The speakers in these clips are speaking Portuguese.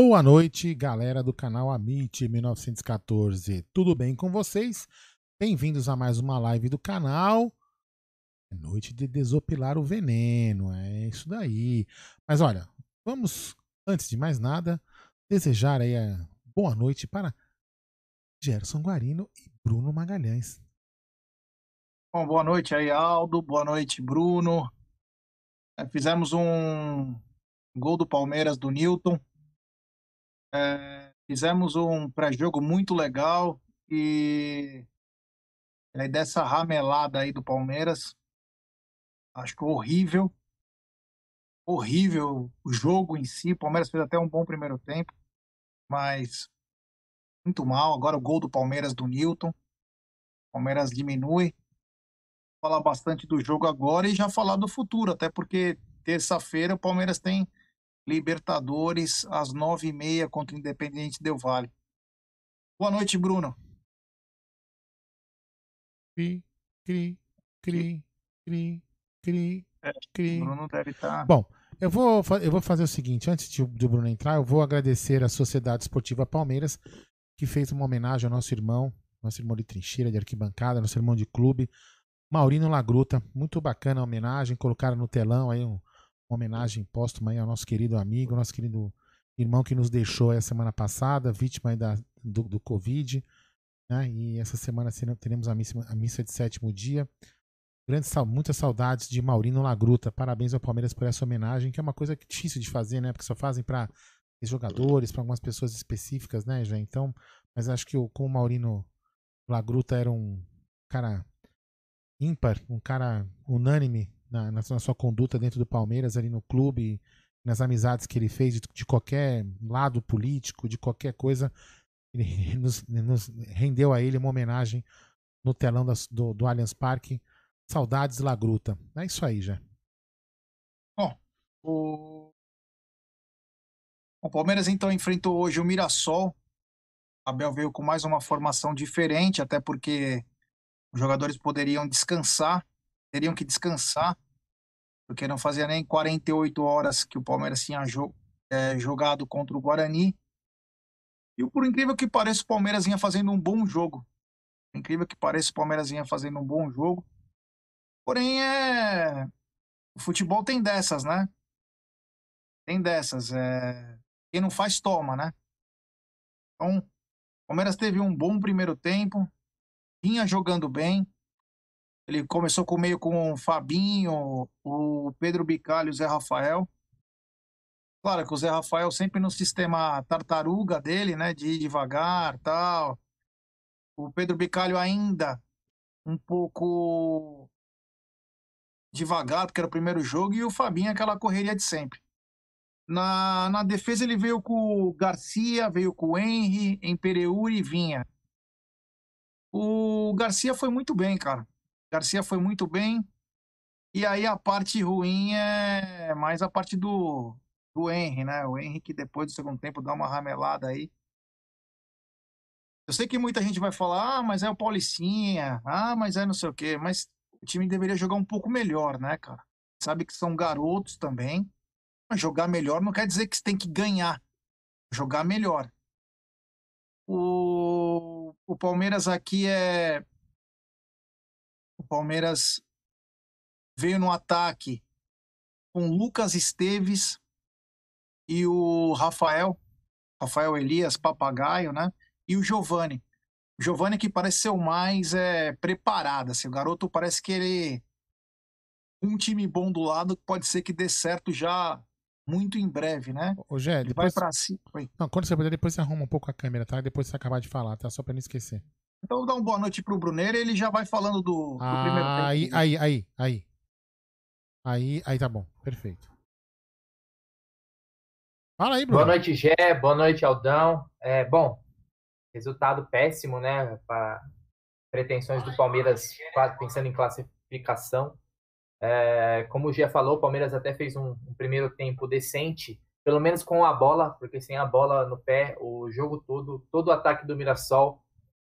Boa noite, galera do canal Amit 1914. Tudo bem com vocês? Bem-vindos a mais uma live do canal. É noite de desopilar o veneno, é isso daí. Mas olha, vamos, antes de mais nada, desejar aí a boa noite para Gerson Guarino e Bruno Magalhães. Bom, boa noite aí, Aldo. Boa noite, Bruno. É, fizemos um gol do Palmeiras do Newton é, fizemos um pré-jogo muito legal e é, dessa ramelada aí do Palmeiras, acho que horrível, horrível o jogo em si. O Palmeiras fez até um bom primeiro tempo, mas muito mal. Agora o gol do Palmeiras do Newton, o Palmeiras diminui. Vou falar bastante do jogo agora e já falar do futuro, até porque terça-feira o Palmeiras tem Libertadores, às nove e meia, contra o Independente Del Vale. Boa noite, Bruno. Cri, cri, cri, cri, cri, É, cri. Bruno deve estar. Bom, eu vou, eu vou fazer o seguinte: antes de, de o Bruno entrar, eu vou agradecer à Sociedade Esportiva Palmeiras, que fez uma homenagem ao nosso irmão, nosso irmão de trincheira, de arquibancada, nosso irmão de clube, Maurino Lagruta. Muito bacana a homenagem, colocaram no telão aí um- uma homenagem póstuma aí ao nosso querido amigo, nosso querido irmão que nos deixou a semana passada, vítima da, do, do Covid. Né? E essa semana teremos a missa, a missa de sétimo dia. Grandes, sau- muitas saudades de Maurino Lagruta. Parabéns ao Palmeiras por essa homenagem, que é uma coisa que- difícil de fazer, né? Porque só fazem para jogadores, para algumas pessoas específicas, né, já. Então, mas acho que com o Maurino Lagruta era um cara ímpar, um cara unânime na, na sua conduta dentro do Palmeiras, ali no clube, nas amizades que ele fez de, de qualquer lado político, de qualquer coisa. Ele nos, nos rendeu a ele uma homenagem no telão das- do, do Allianz Parque. Saudades Lagruta. É isso aí, já. O... o Palmeiras então enfrentou hoje o Mirassol. Abel veio com mais uma formação diferente, até porque os jogadores poderiam descansar, teriam que descansar, porque não fazia nem 48 horas que o Palmeiras tinha eh, jogado contra o Guarani. E por incrível que pareça, o Palmeiras vinha fazendo um bom jogo. Por incrível que pareça, o Palmeiras vinha fazendo um bom jogo. Porém, é... o futebol tem dessas, né? Tem dessas. É... Quem não faz, toma, né? Então, o Palmeiras teve um bom primeiro tempo, vinha jogando bem. Ele começou com meio com o Fabinho, o Pedro Bicalho o Zé Rafael. Claro que o Zé Rafael sempre no sistema tartaruga dele, né? De ir devagar tal. O Pedro Bicalho ainda um pouco devagar, porque era o primeiro jogo, e o Fabinho aquela correria de sempre. Na, na defesa ele veio com o Garcia, veio com o Henry, Empereur e Vinha. O Garcia foi muito bem, cara. Garcia foi muito bem. E aí a parte ruim é mais a parte do, do Henry, né? O Henry que depois do segundo tempo dá uma ramelada aí. Eu sei que muita gente vai falar, ah, mas é o Paulicinha, ah, mas é não sei o quê, mas o time deveria jogar um pouco melhor, né, cara? Sabe que são garotos também. Mas jogar melhor não quer dizer que você tem que ganhar. Jogar melhor. O, o Palmeiras aqui é. O Palmeiras veio no ataque com Lucas Esteves e o Rafael, Rafael Elias, papagaio, né? E o Giovani. O Giovani que parece ser o mais é, preparado, assim, o garoto parece que ele um time bom do lado pode ser que dê certo já muito em breve, né? Ô, Gé, depois... vai pra cima. Oi. Não, quando você puder, depois você arruma um pouco a câmera, tá? Depois você acabar de falar, tá? Só pra não esquecer. Então dá uma boa noite pro Bruneiro e ele já vai falando do, do primeiro tempo. Aí, aí, aí, aí. Aí, aí tá bom. Perfeito. Fala aí, Bruno. Boa noite, Gé. Boa noite, Aldão. É, bom, resultado péssimo, né? Para pretensões do Palmeiras, pensando em classificação. É, como o Gé falou, o Palmeiras até fez um, um, primeiro tempo decente, pelo menos com a bola, porque sem a bola no pé, o jogo todo, todo o ataque do Mirassol,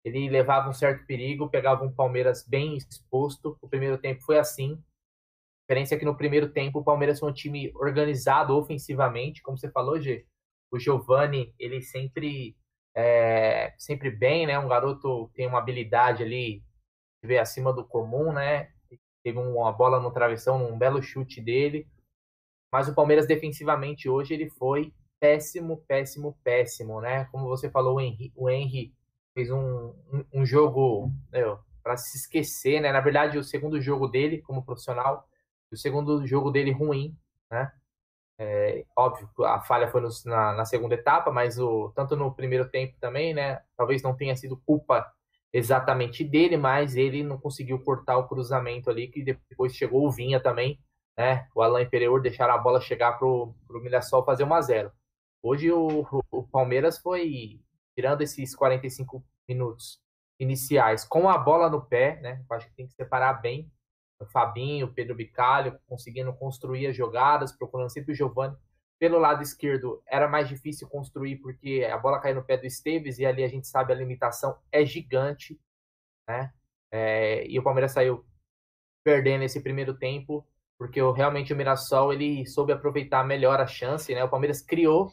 ele levava um certo perigo, pegava um Palmeiras bem exposto. O primeiro tempo foi assim. A diferença é que no primeiro tempo o Palmeiras foi um time organizado ofensivamente, como você falou, Gê. O Giovani, ele sempre é, sempre bem, né? Um garoto tem uma habilidade ali de ver acima do comum, né? Teve uma bola no travessão, um belo chute dele. Mas o Palmeiras defensivamente hoje ele foi péssimo, péssimo, péssimo, né? Como você falou, o Henry, o Henry fez um, um, um jogo para se esquecer, né? Na verdade, o segundo jogo dele como profissional o segundo jogo dele ruim, né? É, óbvio, a falha foi no, na, na, segunda etapa, mas o, tanto no primeiro tempo também, né? Talvez não tenha sido culpa exatamente dele, mas ele não conseguiu cortar o cruzamento ali, que depois chegou o Vinha também, né? O Alain Pereira deixaram a bola chegar pro, pro Mirassol fazer 1 a 0 Hoje o, o, Palmeiras foi tirando esses 45 minutos iniciais com a bola no pé, né? Eu acho que tem que separar bem o Fabinho, o Pedro Bicalho, conseguindo construir as jogadas, procurando sempre o Giovani. Pelo lado esquerdo era mais difícil construir porque a bola caiu no pé do Esteves e ali a gente sabe a limitação é gigante, né? É, e o Palmeiras saiu perdendo esse primeiro tempo porque realmente o Mirassol ele soube aproveitar melhor a chance, né? O Palmeiras criou,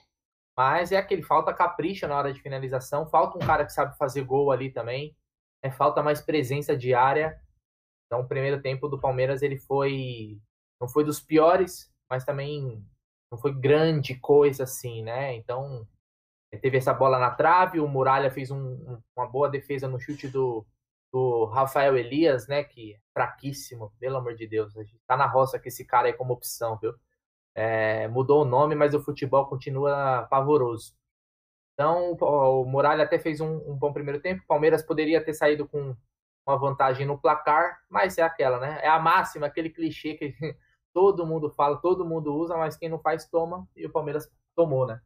mas é aquele falta capricho na hora de finalização, falta um cara que sabe fazer gol ali também, é falta mais presença diária então, o primeiro tempo do Palmeiras ele foi não foi dos piores, mas também não foi grande coisa assim, né? Então, teve essa bola na trave, o Muralha fez um, uma boa defesa no chute do, do Rafael Elias, né? Que é fraquíssimo, pelo amor de Deus. A gente tá na roça com esse cara aí como opção, viu? É, mudou o nome, mas o futebol continua pavoroso. Então, o Muralha até fez um, um bom primeiro tempo. O Palmeiras poderia ter saído com uma vantagem no placar, mas é aquela, né? É a máxima, aquele clichê que todo mundo fala, todo mundo usa, mas quem não faz toma, e o Palmeiras tomou, né?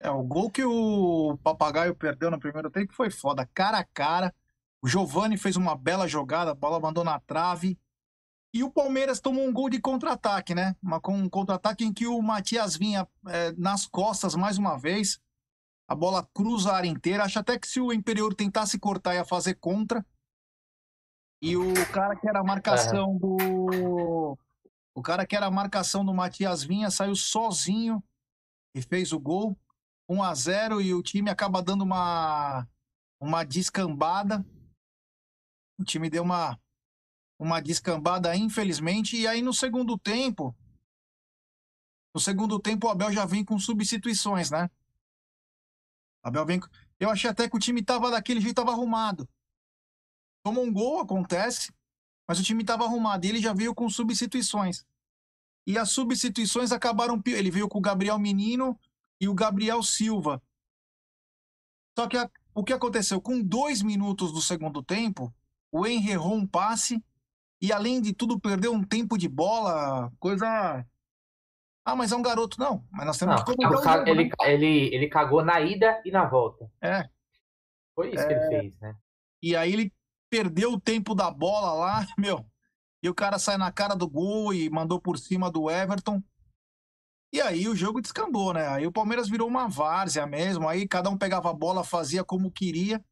É, o gol que o Papagaio perdeu no primeiro tempo foi foda, cara a cara. O Giovani fez uma bela jogada, a bola mandou na trave. E o Palmeiras tomou um gol de contra-ataque, né? Uma, um contra-ataque em que o Matias vinha é, nas costas mais uma vez. A bola cruza a área inteira. Acho até que se o Imperior tentasse cortar ia fazer contra. E o cara que era a marcação do. O cara que era a marcação do Matias Vinha saiu sozinho e fez o gol. 1 a 0 e o time acaba dando uma uma descambada. O time deu uma uma descambada, infelizmente, e aí no segundo tempo, no segundo tempo o Abel já vem com substituições, né? Abel vem, eu achei até que o time tava daquele jeito, tava arrumado. Tomou um gol, acontece, mas o time tava arrumado e ele já veio com substituições. E as substituições acabaram, ele veio com o Gabriel Menino e o Gabriel Silva. Só que a, o que aconteceu? Com dois minutos do segundo tempo, o Henry errou um passe e, além de tudo, perdeu um tempo de bola, coisa. Ah, mas é um garoto. Não, mas nós temos Não, que ca- jogo, ele, né? ele, ele cagou na ida e na volta. É. Foi isso que ele fez, né? E aí ele perdeu o tempo da bola lá, meu. E o cara sai na cara do gol e mandou por cima do Everton. E aí o jogo descambou, né? Aí o Palmeiras virou uma várzea mesmo. Aí cada um pegava a bola, fazia como queria.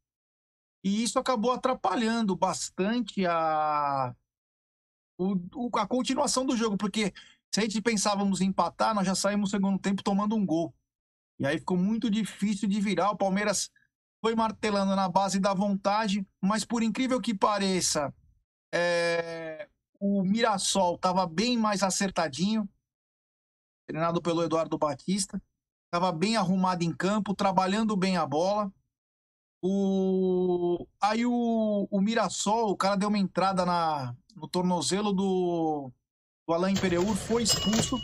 E isso acabou atrapalhando bastante a, o- a continuação do jogo. Porque se a gente pensávamos em empatar, nós já saímos no segundo tempo tomando um gol. E aí ficou muito difícil de virar. O Palmeiras foi martelando na base da vontade, mas por incrível que pareça, é, o Mirassol estava bem mais acertadinho, treinado pelo Eduardo Batista, estava bem arrumado em campo, trabalhando bem a bola. O... Aí o, o Mirassol, o cara deu uma entrada na, no tornozelo do, do Alain Pereur, foi expulso.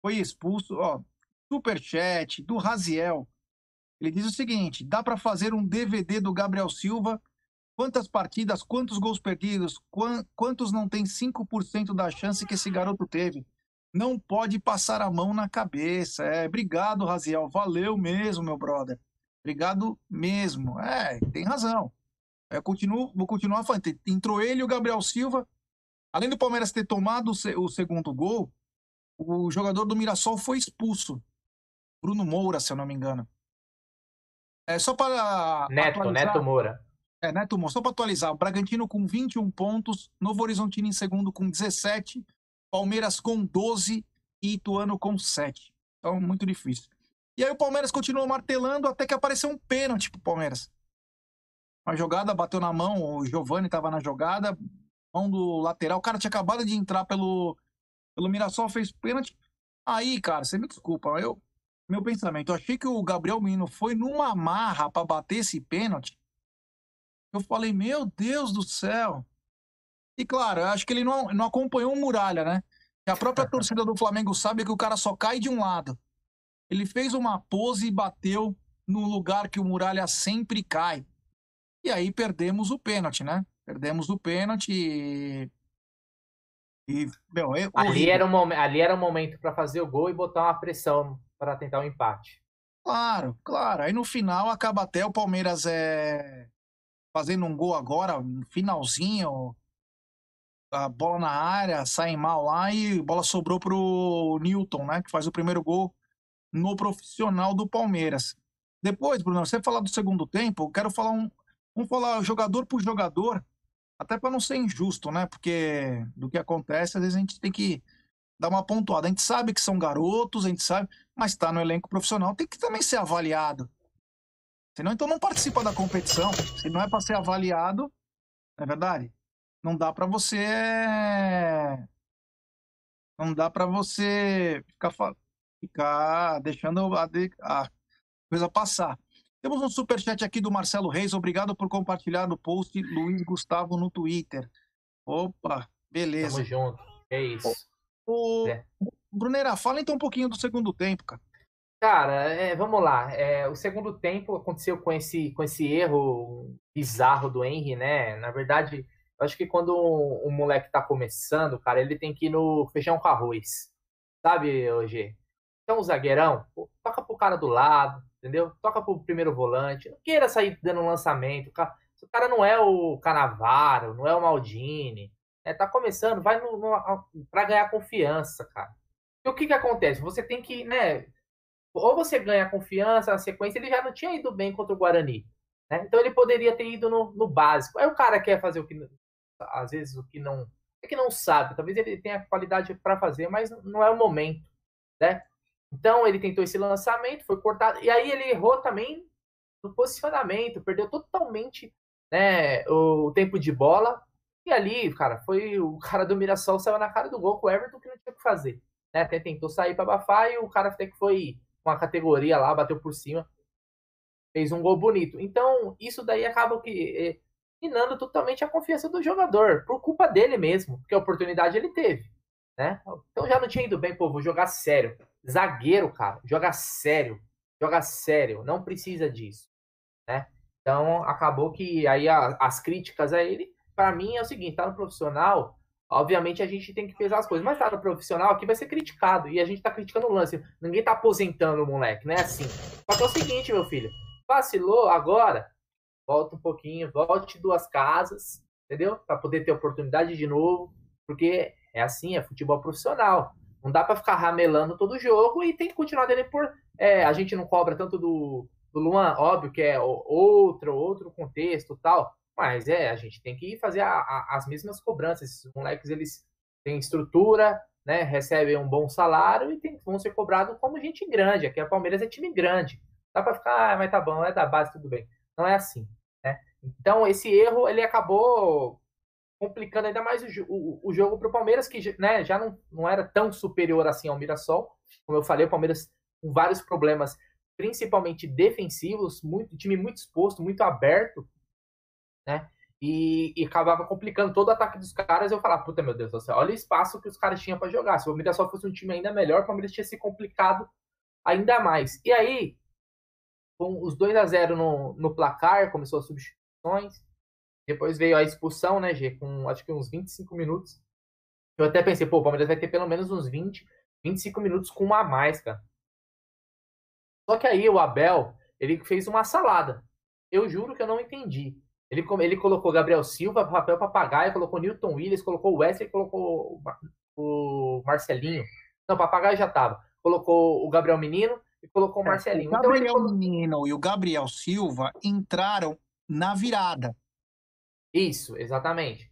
Foi expulso, ó, superchat do Raziel. Ele diz o seguinte: dá para fazer um DVD do Gabriel Silva? Quantas partidas, quantos gols perdidos, quan- quantos não tem 5% da chance que esse garoto teve? Não pode passar a mão na cabeça. É, obrigado, Raziel. Valeu mesmo, meu brother. Obrigado mesmo. É, tem razão. Eu continuo, vou continuar falando. Entrou ele e o Gabriel Silva. Além do Palmeiras ter tomado o segundo gol, o jogador do Mirassol foi expulso. Bruno Moura, se eu não me engano. É só para. Neto, atualizar- Neto Moura. É, Neto Moura, só para atualizar. O Bragantino com 21 pontos, Novo Horizontino em segundo com 17, Palmeiras com 12 e Ituano com 7. Então, muito difícil. E aí o Palmeiras continuou martelando até que apareceu um pênalti pro Palmeiras. Uma jogada bateu na mão, o Giovani estava na jogada, mão do lateral. O cara tinha acabado de entrar pelo, pelo Mirassol, fez pênalti. Aí, cara, você me desculpa, eu, meu pensamento, eu achei que o Gabriel Menino foi numa marra para bater esse pênalti. Eu falei, meu Deus do céu. E claro, eu acho que ele não, não acompanhou o Muralha, né? A própria torcida do Flamengo sabe que o cara só cai de um lado. Ele fez uma pose e bateu no lugar que o Muralha sempre cai. E aí perdemos o pênalti, né? Perdemos o pênalti e. E, meu, é Ali era, um ali era um momento para fazer o gol e botar uma pressão para tentar um empate. Claro, claro. Aí no final acaba até o Palmeiras é, fazendo um gol agora, no finalzinho. A bola na área, sai mal lá e a bola sobrou pro Newton, né? Que faz o primeiro gol no profissional do Palmeiras. Depois, Bruno, você falar do segundo tempo, eu quero falar um. Vamos falar jogador por jogador, até para não ser injusto, né? Porque do que acontece, às vezes a gente tem que dar uma pontuada. A gente sabe que são garotos, a gente sabe, mas está no elenco profissional, tem que também ser avaliado. Senão, então não participa da competição. Se não é para ser avaliado, não é verdade? Não dá para você. Não dá para você ficar, fa- ficar deixando a, de- a coisa passar. Temos um superchat aqui do Marcelo Reis. Obrigado por compartilhar no post Luiz Gustavo no Twitter. Opa, beleza. Tamo junto. É isso. Ô, É. Bruneira, fala então um pouquinho do segundo tempo, cara. Cara, é, vamos lá. É, o segundo tempo aconteceu com esse, com esse erro bizarro do Henry, né? Na verdade, eu acho que quando um, um moleque tá começando, cara, ele tem que ir no feijão com arroz. Sabe, hoje? Então, o zagueirão, pô, toca pro cara do lado, entendeu? Toca pro primeiro volante. Não queira sair dando um lançamento. cara. Se o cara não é o Canavaro, não é o Maldini, é, tá começando, vai no, no, pra ganhar confiança, cara. E o que que acontece? Você tem que, né? ou você ganha confiança na sequência, ele já não tinha ido bem contra o Guarani. Né? Então ele poderia ter ido no, no básico. Aí o cara quer fazer o que, às vezes, o que não. É que não sabe, talvez ele tenha qualidade para fazer, mas não é o momento. Né? Então ele tentou esse lançamento, foi cortado, e aí ele errou também no posicionamento, perdeu totalmente né, o tempo de bola. E ali, cara, foi o cara do Mirassol saiu na cara do gol com o Everton que não tinha o que fazer. Né? Até tentou sair para abafar e o cara até que foi uma categoria lá, bateu por cima, fez um gol bonito. Então, isso daí acaba que é, minando totalmente a confiança do jogador, por culpa dele mesmo, porque a oportunidade ele teve. Né? Então já não tinha ido bem, pô, vou jogar sério. Zagueiro, cara, joga sério. Joga sério, não precisa disso. Né? Então acabou que aí a, as críticas a ele, para mim é o seguinte, tá no profissional, obviamente a gente tem que pesar as coisas, mas tá no profissional aqui vai ser criticado e a gente tá criticando o lance. Ninguém tá aposentando o moleque, não é assim. Só que é o seguinte, meu filho, vacilou agora, volta um pouquinho, volte duas casas, entendeu? Para poder ter oportunidade de novo, porque é assim, é futebol profissional. Não dá para ficar ramelando todo jogo e tem que continuar dele por. É, a gente não cobra tanto do, do Luan, óbvio que é outro, outro contexto tal, mas é, a gente tem que fazer a, a, as mesmas cobranças. Esses moleques, eles têm estrutura, né, recebem um bom salário e tem, vão ser cobrados como gente grande. Aqui a Palmeiras é time grande. Dá para ficar, ah, mas tá bom, é da base, tudo bem. Não é assim. Né? Então, esse erro, ele acabou complicando ainda mais o, o, o jogo para o Palmeiras, que né, já não, não era tão superior assim ao Mirassol. Como eu falei, o Palmeiras com vários problemas, principalmente defensivos, muito time muito exposto, muito aberto, né? E, e, acabava complicando todo o ataque dos caras. Eu falava, puta meu Deus do céu, olha o espaço que os caras tinham para jogar. Se o Mirassol fosse um time ainda melhor, o Palmeiras tinha se complicado ainda mais. E aí, com os 2 a 0 no, no placar, começou as substituições. Depois veio a expulsão, né, G, com acho que uns 25 minutos. Eu até pensei, pô, o Palmeiras vai ter pelo menos uns 20, 25 minutos com uma a mais, cara. Só que aí o Abel, ele fez uma salada. Eu juro que eu não entendi. Ele, ele colocou Gabriel Silva, papel papagaio, colocou Newton Williams, colocou o Wesley, colocou o Marcelinho. Não, papagaio já tava. Colocou o Gabriel Menino e colocou o Marcelinho. É, o Gabriel então. Menino e o Gabriel Silva entraram na virada. Isso, exatamente.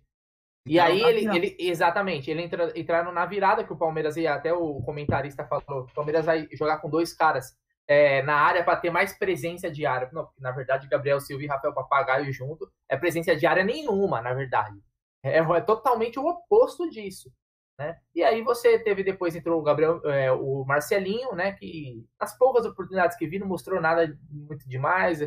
E aí ele, ele, exatamente, ele entra, entraram na virada que o Palmeiras ia, até o comentarista falou, o Palmeiras vai jogar com dois caras é, na área para ter mais presença de área. Não, na verdade, Gabriel Silva e Rafael Papagaio junto é presença de área nenhuma, na verdade. É, é totalmente o oposto disso. Né? E aí você teve depois entrou o Gabriel, é, o Marcelinho, né? Que as poucas oportunidades que vi não mostrou nada muito demais,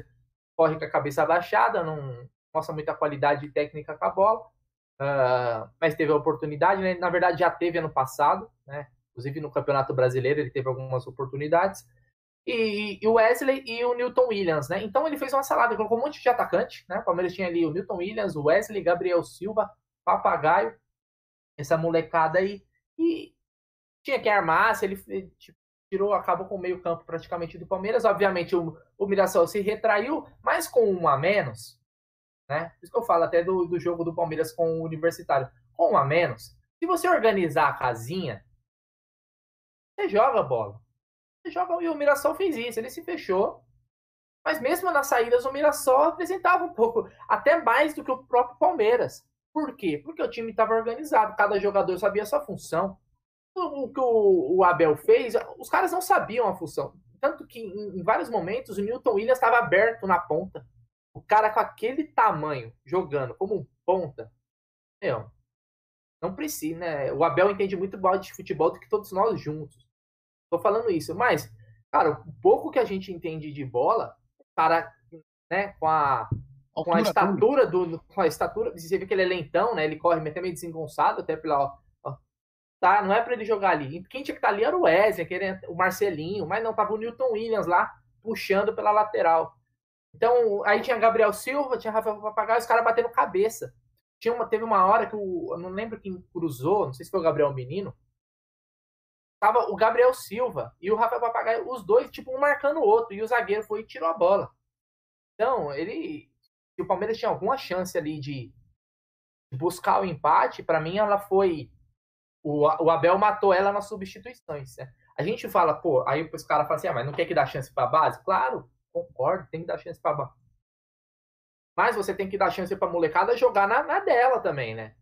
corre com a cabeça abaixada, não, mostra muita qualidade técnica com a bola, uh, mas teve a oportunidade, né? na verdade já teve ano passado, né? inclusive no Campeonato Brasileiro ele teve algumas oportunidades, e, o Wesley e o Newton Williams, né? Então ele fez uma salada, colocou um monte de atacante, né? O Palmeiras tinha ali o Newton Williams, o Wesley, Gabriel Silva, Papagaio, essa molecada aí, e tinha que armar, se ele tipo, tirou, acabou com o meio campo praticamente do Palmeiras, obviamente o, o Mirassol se retraiu, mas com um a menos, né? Por isso que eu falo até do, do jogo do Palmeiras com o Universitário. Com um a menos, se você organizar a casinha, você joga a bola. Você joga, e o Mirassol fez isso, ele se fechou. Mas mesmo nas saídas, o Mirassol apresentava um pouco, até mais do que o próprio Palmeiras. Por quê? Porque o time estava organizado, cada jogador sabia a sua função. O que o, o Abel fez, os caras não sabiam a função. Tanto que em, em vários momentos o Newton Williams estava aberto na ponta. O cara com aquele tamanho, jogando como um ponta, meu, não precisa, né? O Abel entende muito mais de futebol do que todos nós juntos. Tô falando isso, mas, cara, o pouco que a gente entende de bola, cara, né, com a com a estatura do com a estatura, você vê que ele é lentão, né? Ele corre até meio desengonçado, até pela ó, tá, não é para ele jogar ali. Quem tinha que estar tá ali era o Wesley, o Marcelinho, mas não tava o Newton Williams lá puxando pela lateral. Então, aí tinha Gabriel Silva, tinha Rafael Papagaio, os caras batendo cabeça. Tinha uma, teve uma hora que o. Eu não lembro quem cruzou, não sei se foi o Gabriel Menino. Tava o Gabriel Silva e o Rafael Papagaio, os dois, tipo, um marcando o outro. E o zagueiro foi e tirou a bola. Então, ele. O Palmeiras tinha alguma chance ali de buscar o empate, para mim ela foi. O, o Abel matou ela nas substituições. Né? A gente fala, pô, aí os caras falam assim, ah, mas não quer que dá chance pra base? Claro, Concordo, tem que dar chance para Mas você tem que dar chance pra molecada jogar na, na dela também, né?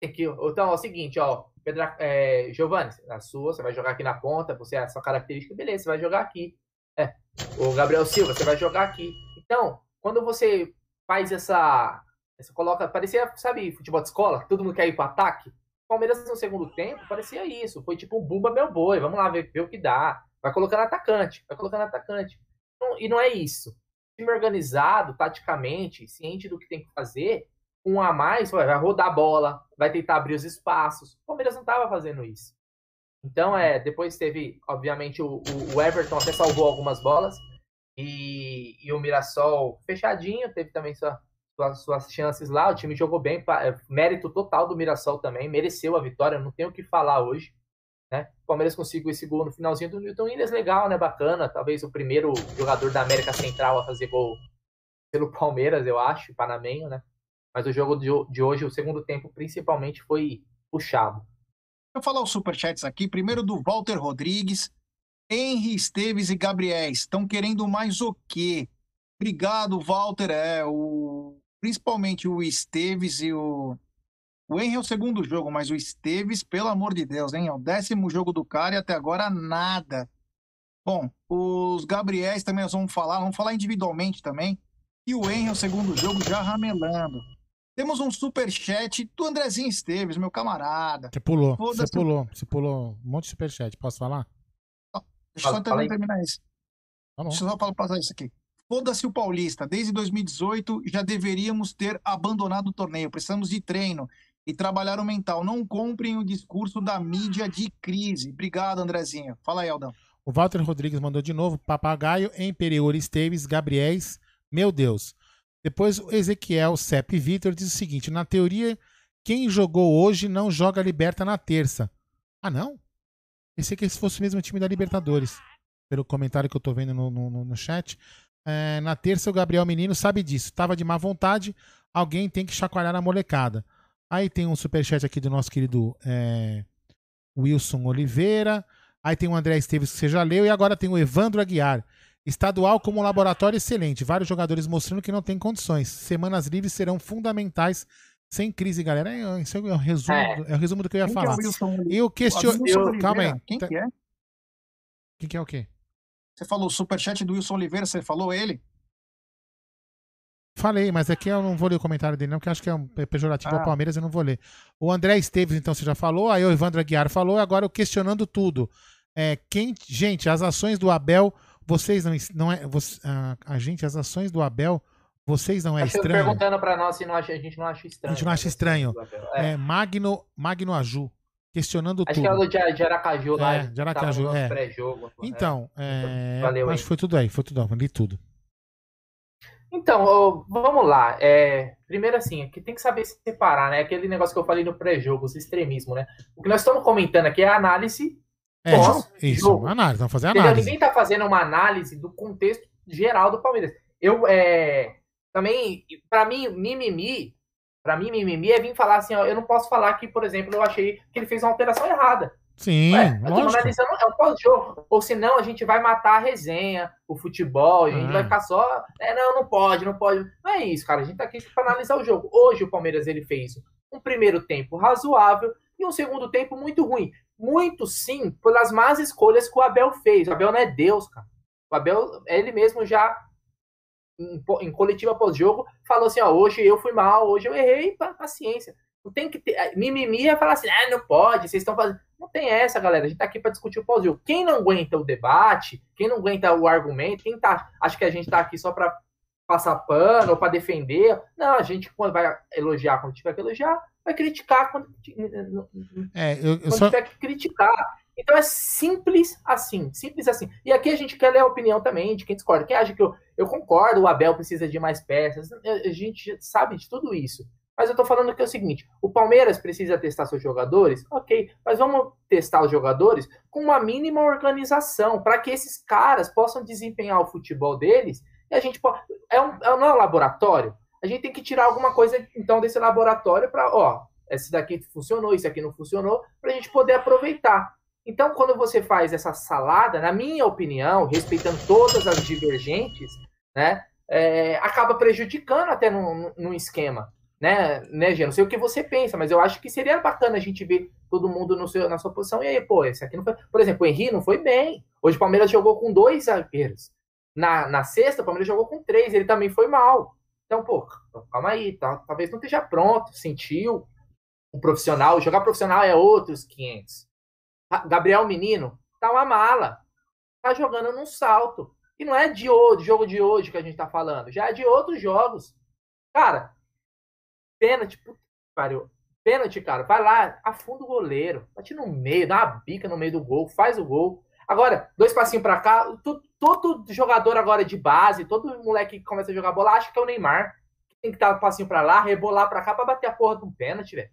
Tem que, então, é o seguinte, ó, Pedra, é, Giovanni, a sua, você vai jogar aqui na ponta, você é a sua característica, beleza, você vai jogar aqui. É, o Gabriel Silva, você vai jogar aqui. Então, quando você faz essa, você coloca, parecia, sabe, futebol de escola, todo mundo quer ir para ataque. Palmeiras no segundo tempo parecia isso, foi tipo um bumba meu boi, vamos lá ver, ver o que dá. Vai colocando atacante, vai colocando atacante. E não é isso. Time organizado, taticamente, ciente do que tem que fazer, um a mais, vai rodar a bola, vai tentar abrir os espaços. O Palmeiras não estava fazendo isso. Então, é, depois teve, obviamente, o, o Everton até salvou algumas bolas. E, e o Mirassol fechadinho, teve também sua, sua, suas chances lá. O time jogou bem, é, mérito total do Mirassol também, mereceu a vitória, não tenho o que falar hoje. Né? O Palmeiras conseguiu esse gol no finalzinho do Newton Williams, legal, né? Bacana. Talvez o primeiro jogador da América Central a fazer gol pelo Palmeiras, eu acho, panamenho, né? Mas o jogo de hoje, o segundo tempo, principalmente, foi puxado. Vou falar os superchats aqui. Primeiro do Walter Rodrigues. Henry, Esteves e Gabriel estão querendo mais o quê? Obrigado, Walter. É, o... Principalmente o Esteves e o o Henry é o segundo jogo, mas o Esteves, pelo amor de Deus, hein? É o décimo jogo do cara e até agora nada. Bom, os Gabriéis também nós vamos falar, vamos falar individualmente também. E o Henry é o segundo jogo já ramelando. Temos um super chat do Andrezinho Esteves, meu camarada. Você pulou, você pulou, você pulou um monte de super chat. Posso falar? Deixa eu só terminar isso. Tá Deixa eu só passar isso aqui. Foda-se o Paulista. Desde 2018 já deveríamos ter abandonado o torneio. Precisamos de treino e trabalhar o mental. Não comprem o discurso da mídia de crise. Obrigado, Andrezinho. Fala aí, Aldão. O Walter Rodrigues mandou de novo. Papagaio, Imperior Esteves, Gabriéis. Meu Deus. Depois o Ezequiel Sepp Vitor diz o seguinte: na teoria, quem jogou hoje não joga Liberta na terça. Ah, não? Pensei que esse fosse o mesmo time da Libertadores. Pelo comentário que eu tô vendo no, no, no chat. É, na terça, o Gabriel Menino sabe disso. Tava de má vontade. Alguém tem que chacoalhar a molecada. Aí tem um superchat aqui do nosso querido é, Wilson Oliveira. Aí tem o André Esteves que você já leu. E agora tem o Evandro Aguiar. Estadual como laboratório excelente. Vários jogadores mostrando que não tem condições. Semanas livres serão fundamentais. Sem crise, galera. É, isso é o resumo, é. é o resumo do que eu ia Quem falar. É eu questiono. Calma aí. Quem que é? Quem que é o quê? Você falou o superchat do Wilson Oliveira, você falou ele? Falei, mas aqui eu não vou ler o comentário dele, não, porque acho que é um pejorativo ah. ao Palmeiras, eu não vou ler. O André Esteves, então, você já falou, aí o Evandro Aguiar falou, agora eu questionando tudo. É, quem, gente, as ações do Abel, vocês não, não é. Você, a, a, gente, as ações do Abel, vocês não é Acho estranho. perguntando para nós se não acha, a gente não acha estranho. A gente não acha estranho. É. é, Magno, Magno Aju, questionando acho tudo. Acho que é o de, Aracaju lá. É, de Aracaju, é. Então, é, Valeu, acho que foi tudo aí, foi tudo, li tudo. Então, vamos lá. É, primeiro, assim, aqui tem que saber separar, né? Aquele negócio que eu falei no pré-jogo, os extremismo, né? O que nós estamos comentando aqui é a análise. É, isso, análise, vamos fazer análise. Ninguém está fazendo uma análise do contexto geral do Palmeiras. Eu, é, também, para mim, mimimi, para mim, mimimi é vir falar assim, ó, eu não posso falar que, por exemplo, eu achei que ele fez uma alteração errada. Sim, Ué, analisando é o pós-jogo. Ou senão a gente vai matar a resenha, o futebol, a gente vai ah. ficar só. É, não, não pode, não pode. Não é isso, cara. A gente tá aqui para analisar o jogo. Hoje o Palmeiras ele fez um primeiro tempo razoável e um segundo tempo muito ruim. Muito sim, pelas más escolhas que o Abel fez. O Abel não é Deus, cara. O Abel, ele mesmo já em, em coletiva pós-jogo, falou assim: ó, hoje eu fui mal, hoje eu errei, paciência. Não tem que ter. Mimimi é falar assim, ah, não pode, vocês estão fazendo. Não tem essa, galera. A gente tá aqui para discutir o pós-jogo. Quem não aguenta o debate, quem não aguenta o argumento, quem tá. Acho que a gente tá aqui só para passar pano ou para defender. Não, a gente quando vai elogiar quando tiver que elogiar, vai criticar quando, é, eu, eu quando só... tiver que criticar. Então é simples assim, simples assim. E aqui a gente quer ler a opinião também de quem discorda. Quem acha que eu, eu concordo, o Abel precisa de mais peças, a gente sabe de tudo isso. Mas eu tô falando que é o seguinte: o Palmeiras precisa testar seus jogadores? Ok, mas vamos testar os jogadores com uma mínima organização, para que esses caras possam desempenhar o futebol deles e a gente pode. É um, é, não é um laboratório? A gente tem que tirar alguma coisa então desse laboratório para, ó, esse daqui funcionou, isso aqui não funcionou, para a gente poder aproveitar. Então, quando você faz essa salada, na minha opinião, respeitando todas as divergentes, né, é, acaba prejudicando até no, no esquema. Né, né, Gê? Não sei o que você pensa, mas eu acho que seria bacana a gente ver todo mundo no seu, na sua posição. E aí, pô, esse aqui não foi. Por exemplo, o Henrique não foi bem. Hoje o Palmeiras jogou com dois zagueiros. Na, na sexta, o Palmeiras jogou com três, ele também foi mal. Então, pô, calma aí, tá, talvez não esteja pronto, sentiu. Um profissional, jogar profissional é outros 500. Gabriel Menino tá uma mala. Tá jogando num salto. E não é de hoje, jogo de hoje que a gente tá falando, já é de outros jogos. Cara, pênalti, puta pariu. Pênalti, cara, vai lá, afunda o goleiro, bate no meio, dá uma bica no meio do gol, faz o gol. Agora, dois passinhos para cá, todo jogador agora de base, todo moleque que começa a jogar bola acha que é o Neymar. Que tem que dar um passinho para lá, rebolar para cá para bater a porra de um pênalti, velho.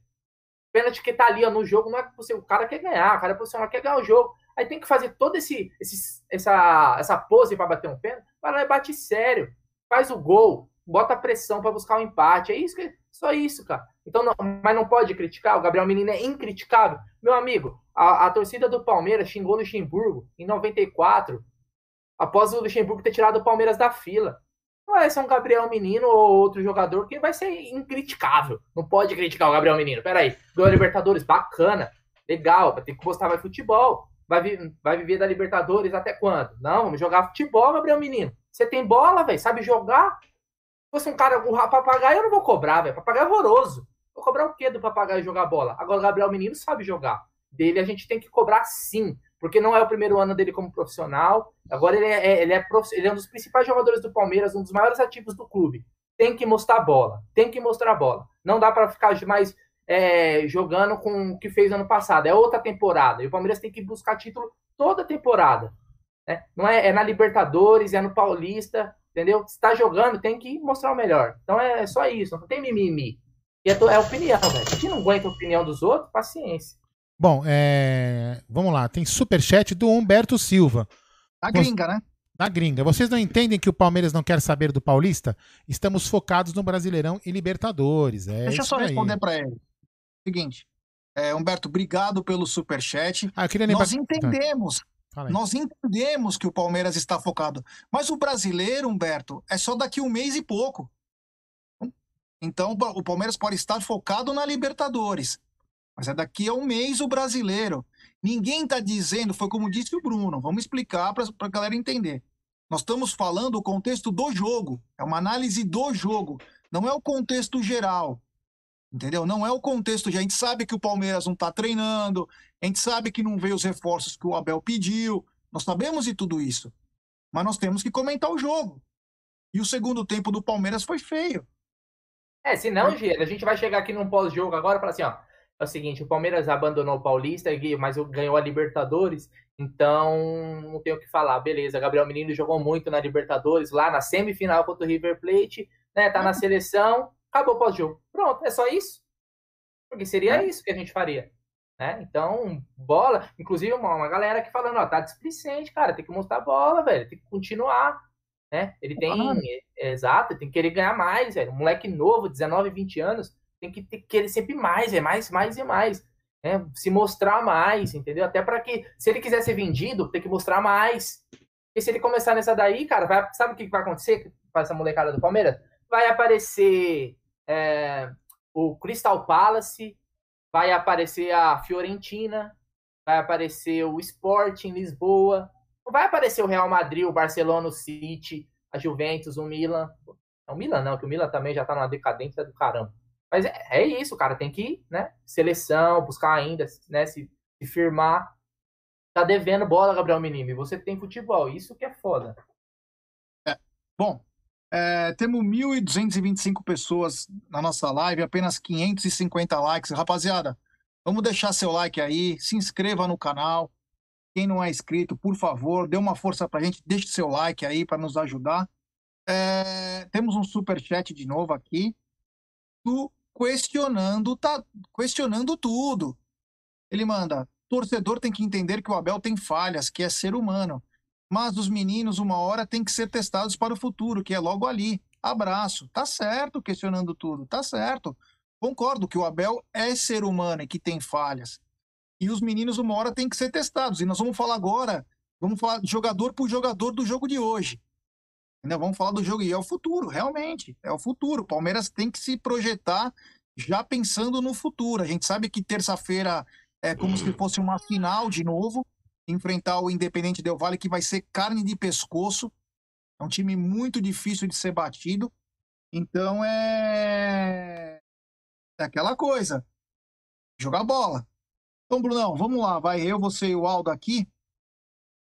Pênalti que tá ali ó, no jogo, não é que você, o cara quer ganhar, o cara é profissional, quer ganhar o jogo. Aí tem que fazer todo esse, esse essa, essa pose para bater um pênalti. Vai lá e bate sério. Faz o gol, bota pressão para buscar o um empate. É isso que só isso, cara. Então, não, mas não pode criticar. O Gabriel Menino é incriticável. Meu amigo, a, a torcida do Palmeiras xingou o Luxemburgo em 94, após o Luxemburgo ter tirado o Palmeiras da fila. Não é ser um Gabriel Menino ou outro jogador que vai ser incriticável. Não pode criticar o Gabriel Menino. Peraí, ganhou a Libertadores, bacana, legal, vai ter que gostar mais futebol. Vai, vi vai viver da Libertadores até quando? Não, vamos jogar futebol, Gabriel Menino. Você tem bola, velho, sabe jogar? Fosse um cara, um papagaio, eu não vou cobrar, velho. Papagaio é horroroso. Vou cobrar o quê do papagaio jogar bola? Agora o Gabriel Menino sabe jogar. Dele a gente tem que cobrar sim, porque não é o primeiro ano dele como profissional. Agora ele é, é ele é, ele é um dos principais jogadores do Palmeiras, um dos maiores ativos do clube. Tem que mostrar bola, tem que mostrar bola. Não dá para ficar mais é, jogando com o que fez ano passado. É outra temporada. E o Palmeiras tem que buscar título toda temporada. Né? Não é, é na Libertadores, é no Paulista. Entendeu? Se tá jogando, tem que mostrar o melhor. Então é só isso, não tem mimimi. E é, é opinião, velho. Se não aguenta a opinião dos outros, paciência. Bom, é... vamos lá. Tem superchat do Humberto Silva. Da gringa, né? Da gringa. Vocês não entendem que o Palmeiras não quer saber do Paulista? Estamos focados no Brasileirão e Libertadores. É Deixa eu só responder para ele. Seguinte, é, Humberto, obrigado pelo superchat. Ah, eu queria lembrar... Nós entendemos que o Palmeiras está focado. Mas o brasileiro, Humberto, é só daqui um mês e pouco. Então o Palmeiras pode estar focado na Libertadores. Mas é daqui a um mês o brasileiro. Ninguém está dizendo, foi como disse o Bruno, vamos explicar para a galera entender. Nós estamos falando o contexto do jogo. É uma análise do jogo. Não é o contexto geral. Entendeu? Não é o contexto. A gente sabe que o Palmeiras não está treinando, a gente sabe que não veio os reforços que o Abel pediu. Nós sabemos de tudo isso. Mas nós temos que comentar o jogo. E o segundo tempo do Palmeiras foi feio. É, se não, Gê, a gente vai chegar aqui num pós-jogo agora e falar assim, ó. É o seguinte, o Palmeiras abandonou o Paulista, mas ganhou a Libertadores, então não tenho o que falar. Beleza, Gabriel Menino jogou muito na Libertadores, lá na semifinal contra o River Plate, né? Tá na uhum. seleção, acabou o pós-jogo. Pronto, é só isso. Porque seria é. isso que a gente faria. Né? Então, bola. Inclusive, uma, uma galera aqui falando, ó, tá displicente, cara, tem que mostrar bola, velho, tem que continuar. Né? Ele tem. É, exato, tem que querer ganhar mais, velho. Um moleque novo, 19, 20 anos, tem que ter, querer sempre mais, é mais, mais e mais. Né? Se mostrar mais, entendeu? Até para que, se ele quiser ser vendido, tem que mostrar mais. Porque se ele começar nessa daí, cara, vai, sabe o que vai acontecer com essa molecada do Palmeiras? Vai aparecer é, o Crystal Palace, vai aparecer a Fiorentina, vai aparecer o Sport em Lisboa, vai aparecer o Real Madrid, o Barcelona, o City, a Juventus, o Milan. Não, o Milan não, que o Milan também já tá numa decadência do caramba. Mas é, é isso, cara, tem que, né, seleção, buscar ainda, né, se, se firmar. Tá devendo bola, Gabriel Menino, e você tem futebol, isso que é foda. É, bom, é, temos 1.225 pessoas na nossa live, apenas 550 likes. Rapaziada, vamos deixar seu like aí, se inscreva no canal. Quem não é inscrito, por favor, dê uma força pra gente, deixe seu like aí para nos ajudar. É, temos um super chat de novo aqui do questionando, tá questionando tudo. Ele manda: torcedor tem que entender que o Abel tem falhas, que é ser humano. Mas os meninos, uma hora, têm que ser testados para o futuro, que é logo ali. Abraço. Tá certo, questionando tudo. Tá certo. Concordo que o Abel é ser humano e que tem falhas. E os meninos, uma hora, têm que ser testados. E nós vamos falar agora, vamos falar jogador por jogador do jogo de hoje. Entendeu? Vamos falar do jogo e é o futuro, realmente. É o futuro. O Palmeiras tem que se projetar já pensando no futuro. A gente sabe que terça-feira é como se fosse uma final de novo, enfrentar o Independente Del Vale, que vai ser carne de pescoço. É um time muito difícil de ser batido. Então é. É aquela coisa. Jogar bola. Então, Brunão, vamos lá. Vai eu, você e o Aldo aqui.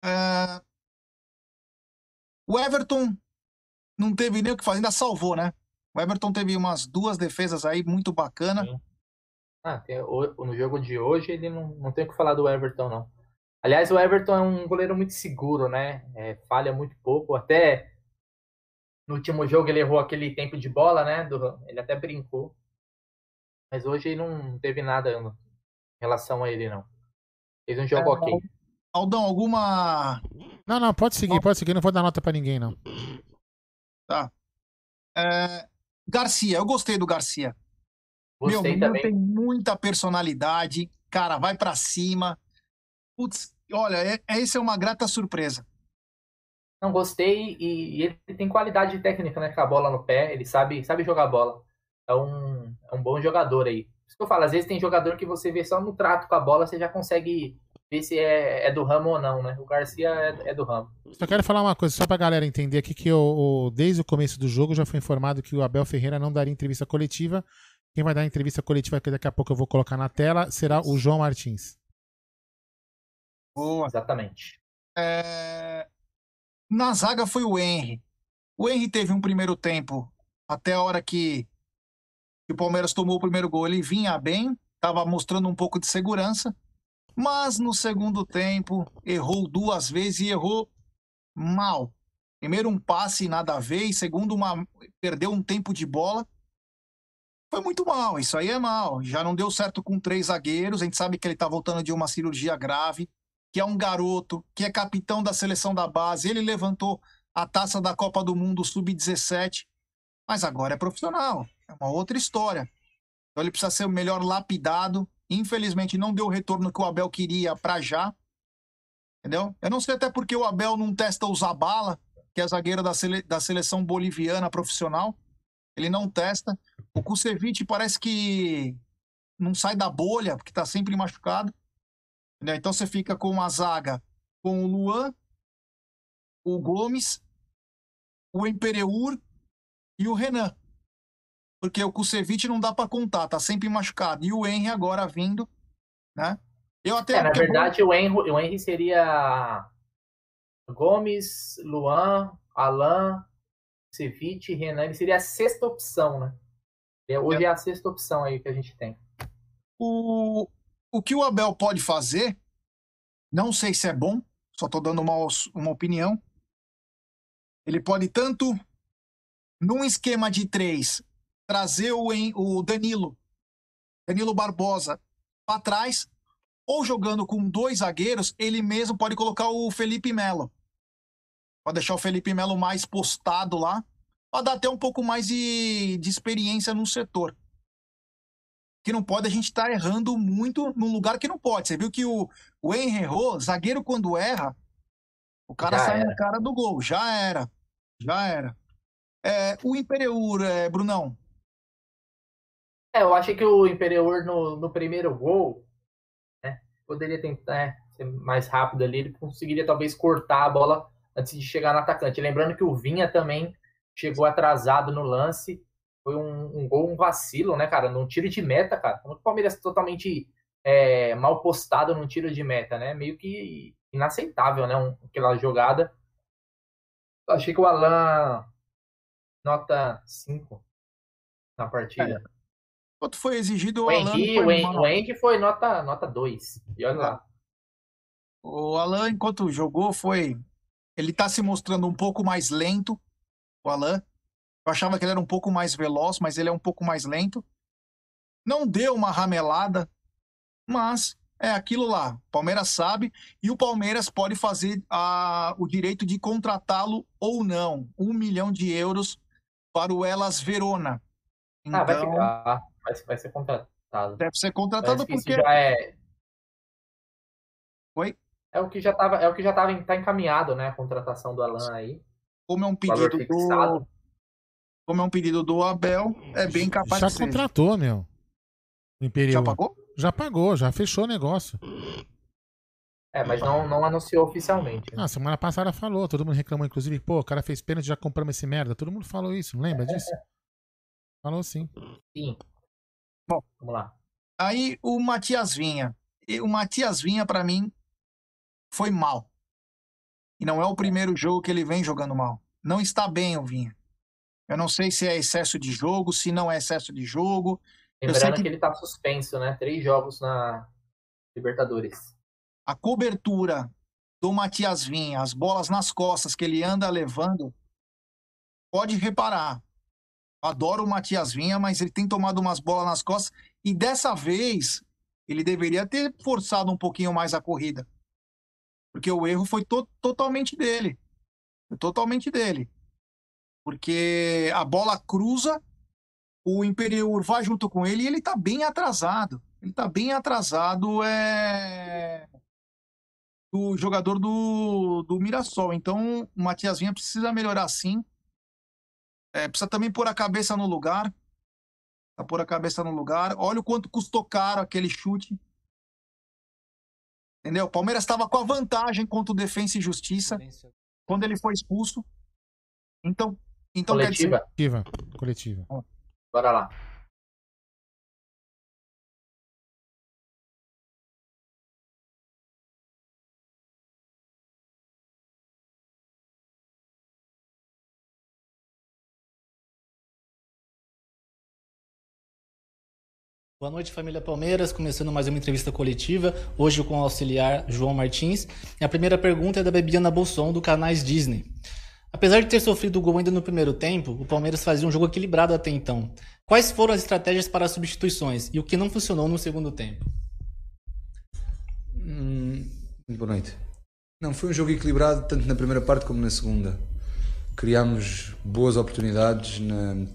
É... O Everton não teve nem o que fazer, ainda salvou, né? O Everton teve umas duas defesas aí muito bacana. Ah, tem, no jogo de hoje ele não, não tem o que falar do Everton, não. Aliás, o Everton é um goleiro muito seguro, né? É, falha muito pouco. Até no último jogo ele errou aquele tempo de bola, né? Do, ele até brincou. Mas hoje não teve nada em relação a ele, não. Fez um jogo é, ok. Aldão, alguma. Não, não, pode seguir, pode seguir. Não vou dar nota para ninguém, não. Tá. É... Garcia, eu gostei do Garcia. Gostei Meu, também. tem muita personalidade. Cara, vai para cima. Putz, olha, é, é, essa é uma grata surpresa. Não gostei e, e, ele tem qualidade técnica, né? Com a bola no pé, ele sabe, sabe jogar bola. É um, é um bom jogador aí. Isso que eu falo, às vezes tem jogador que você vê só no trato com a bola, você já consegue ver se é, é do ramo ou não, né? O Garcia é, é, do ramo. Só quero falar uma coisa, só pra galera entender aqui, que eu, desde o começo do jogo já foi informado que o Abel Ferreira não daria entrevista coletiva. Quem vai dar entrevista coletiva, que daqui a pouco eu vou colocar na tela, será o João Martins. Boa. Exatamente. É... Na zaga foi o Henry. O Henry teve um primeiro tempo, até a hora que, que o Palmeiras tomou o primeiro gol, ele vinha bem, estava mostrando um pouco de segurança, mas no segundo tempo errou duas vezes e errou mal. Primeiro um passe nada a ver, e segundo uma perdeu um tempo de bola. Foi muito mal, isso aí é mal. Já não deu certo com três zagueiros, a gente sabe que ele está voltando de uma cirurgia grave que é um garoto, que é capitão da seleção da base. Ele levantou a taça da Copa do Mundo Sub-17, mas agora é profissional. É uma outra história. Então ele precisa ser o melhor lapidado. Infelizmente não deu o retorno que o Abel queria para já. Entendeu? Eu não sei até porque o Abel não testa o Zabala, que é zagueiro da, sele... da seleção boliviana profissional. Ele não testa. O Kusevich parece que não sai da bolha, porque está sempre machucado. Né? Então você fica com uma zaga com o Luan, o Gomes, o Empereur e o Renan. Porque o Kusevich não dá para contar, tá sempre machucado. E o Henry agora vindo, né? Eu até é, na verdade, o, Henry, o Henry seria Gomes, Luan, Alain, Kusevich, Renan. Ele seria a sexta opção, né? Hoje é. é a sexta opção aí que a gente tem. O, o que o Abel pode fazer, não sei se é bom, só estou dando uma, uma opinião. Ele pode tanto, num esquema de três, trazer o, o Danilo, Danilo Barbosa, para trás, ou jogando com dois zagueiros, ele mesmo pode colocar o Felipe Melo. Pode deixar o Felipe Melo mais postado lá, para dar até um pouco mais de, de experiência no setor que não pode a gente estar tá errando muito num lugar que não pode. Você viu que o, o Henry errou, zagueiro quando erra, o cara já sai era. na cara do gol. Já era. Já era. É, o Imperiur, é, Brunão. É, eu achei que o Imperiur no, no primeiro gol né, poderia tentar é, ser mais rápido ali, ele conseguiria talvez cortar a bola antes de chegar no atacante. Lembrando que o Vinha também chegou atrasado no lance foi um, um gol, um vacilo, né, cara? Num tiro de meta, cara. O Palmeiras totalmente é, mal postado num tiro de meta, né? Meio que inaceitável, né? Um, aquela jogada. Achei que o Alan nota 5 na partida. É. Quanto foi exigido o, o Alan? Foi o, Andy, foi nota, nota 2. E olha lá. O Alan, enquanto jogou, foi. Ele tá se mostrando um pouco mais lento, o Alan. Eu achava que ele era um pouco mais veloz, mas ele é um pouco mais lento. Não deu uma ramelada, mas é aquilo lá. O Palmeiras sabe e o Palmeiras pode fazer a, o direito de contratá-lo ou não. Um milhão de euros para o Elas Verona. Então, ah, vai ficar. Vai, vai ser contratado. Deve ser contratado porque. já é... Oi? É o que já estava, é o que já estava tá encaminhado, né? A contratação do Alan aí. como é um pedido fixado. do. Como é um pedido do Abel, é bem capaz Já de ser. contratou, meu. O Imperial. Já pagou? Já pagou, já fechou o negócio. É, mas não, não anunciou oficialmente. né? Ah, semana passada falou, todo mundo reclamou, inclusive, pô, o cara fez pênalti, já compramos esse merda. Todo mundo falou isso, não lembra disso? Falou sim. Sim. Bom. Vamos lá. Aí o Matias Vinha. E o Matias Vinha, pra mim, foi mal. E não é o primeiro jogo que ele vem jogando mal. Não está bem o Vinha. Eu não sei se é excesso de jogo, se não é excesso de jogo. Lembrando que- que... ele tá suspenso, né? Três jogos na Libertadores. A cobertura do Matias Vinha, as bolas nas costas que ele anda levando, pode reparar. Adoro o Matias Vinha, mas ele tem tomado umas bolas nas costas e dessa vez ele deveria ter forçado um pouquinho mais a corrida. Porque o erro foi to- totalmente dele. Foi totalmente dele. Porque a bola cruza, o Imperiur vai junto com ele e ele tá bem atrasado. Ele tá bem atrasado é... do jogador do, do Mirassol. Então o Matias Vinha precisa melhorar sim. É, precisa também pôr a cabeça no lugar. Precisa pôr a cabeça no lugar. Olha o quanto custou caro aquele chute. Entendeu? O Palmeiras estava com a vantagem contra o Defensa e Justiça quando ele foi expulso. Então, então quer dizer, Coletiva. Coletiva. Coletiva. Bora lá. Boa noite, família Palmeiras. Começando mais uma entrevista coletiva, hoje com o auxiliar João Martins. E a primeira pergunta é da Bebiana Bolson, do Canais Disney. Apesar de ter sofrido o gol ainda no primeiro tempo, o Palmeiras fazia um jogo equilibrado até então. Quais foram as estratégias para as substituições e o que não funcionou no segundo tempo? Hum, muito boa noite. Não, foi um jogo equilibrado tanto na primeira parte como na segunda. Criámos boas oportunidades na,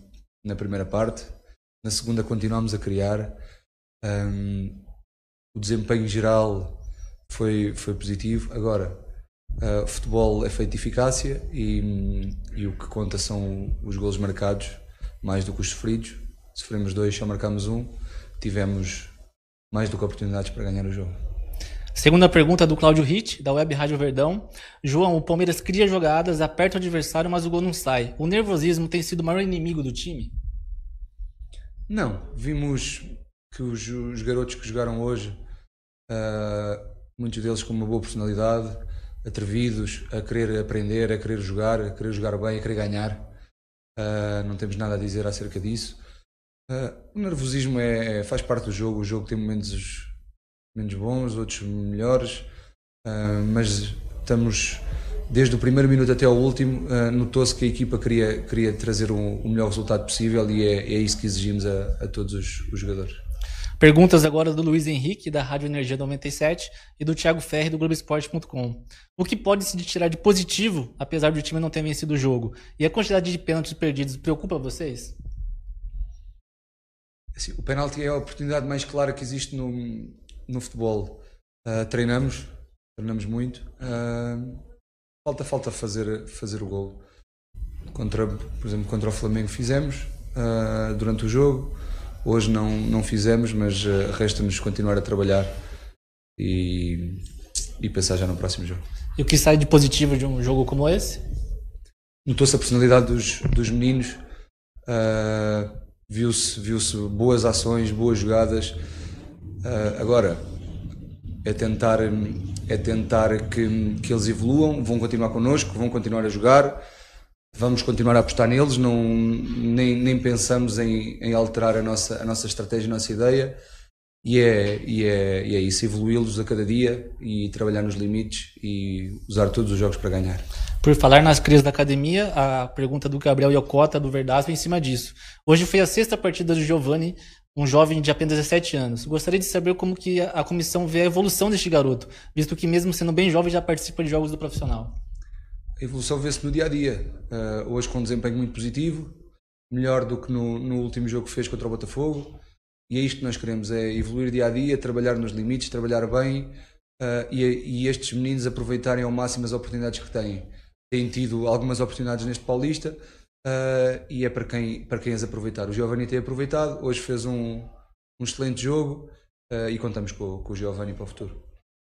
na primeira parte, na segunda continuámos a criar. Hum, o desempenho geral foi, foi positivo. Agora, uh, futebol é feito de eficácia e, e o que conta são os golos marcados, mais do que os sofridos. Sofremos dois, só marcámos um. Tivemos mais do que oportunidades para ganhar o jogo. Segunda pergunta do Cláudio Hit, da Web Rádio Verdão. João, o Palmeiras cria jogadas, aperta o adversário, mas o gol não sai. O nervosismo tem sido o maior inimigo do time? Não, vimos que os, os garotos que jogaram hoje, ah, muitos deles com uma boa personalidade, atrevidos, a querer aprender, a querer jogar, a querer jogar bem, a querer ganhar. Ah, não temos nada a dizer acerca disso. Ah, o nervosismo é, faz parte do jogo, o jogo tem momentos menos bons, outros melhores, ah, mas estamos desde o primeiro minuto até ao último, uh, notou-se que a equipa queria, queria trazer o, o melhor resultado possível e é, é isso que exigimos a, a todos os, os, jogadores. Perguntas agora do Luiz Henrique, da Rádio Energia 97, e do Thiago Ferri, do Globoesporte.com. O que pode se tirar de positivo, apesar do time não ter vencido o jogo? E a quantidade de pênaltis perdidos preocupa vocês? Assim, o penalti é a oportunidade mais clara que existe no, no futebol. Uh, treinamos, treinamos muito. Uh, falta falta fazer fazer o gol contra por exemplo contra o Flamengo fizemos uh, durante o jogo hoje não não fizemos mas uh, resta-nos continuar a trabalhar e, e pensar já no próximo jogo. E o que sai de positivo de um jogo como esse? Notou-se a personalidade dos, dos meninos uh, viu-se viu-se boas ações boas jogadas. Agora é tentar é tentar que, que eles evoluam, vão continuar connosco, vão continuar a jogar, vamos continuar a apostar neles, não, nem, nem pensamos em, em alterar a nossa, a nossa estratégia, a nossa ideia, e é, e é, e é isso, evoluí-los a cada dia e trabalhar nos limites e usar todos os jogos para ganhar. Por falar nas crias da academia, a pergunta do Gabriel Iocota, do Verdasco, em cima disso. Hoje foi a sexta partida do Giovani um jovem de apenas 17 anos. Gostaria de saber como que a comissão vê a evolução deste garoto, visto que mesmo sendo bem jovem já participa de jogos do profissional. A evolução vê-se no dia a dia. Uh, hoje com um desempenho muito positivo, melhor do que no, no, último jogo que fez contra o Botafogo. E é isto que nós queremos, é evoluir dia a dia, trabalhar nos limites, trabalhar bem uh, e, e, estes meninos aproveitarem ao máximo as oportunidades que têm. têm tido algumas oportunidades neste Paulista uh, e é para quem, para quem as aproveitar. O Giovanni tem aproveitado, hoje fez um, um excelente jogo e contamos com, com o Giovanni para o futuro.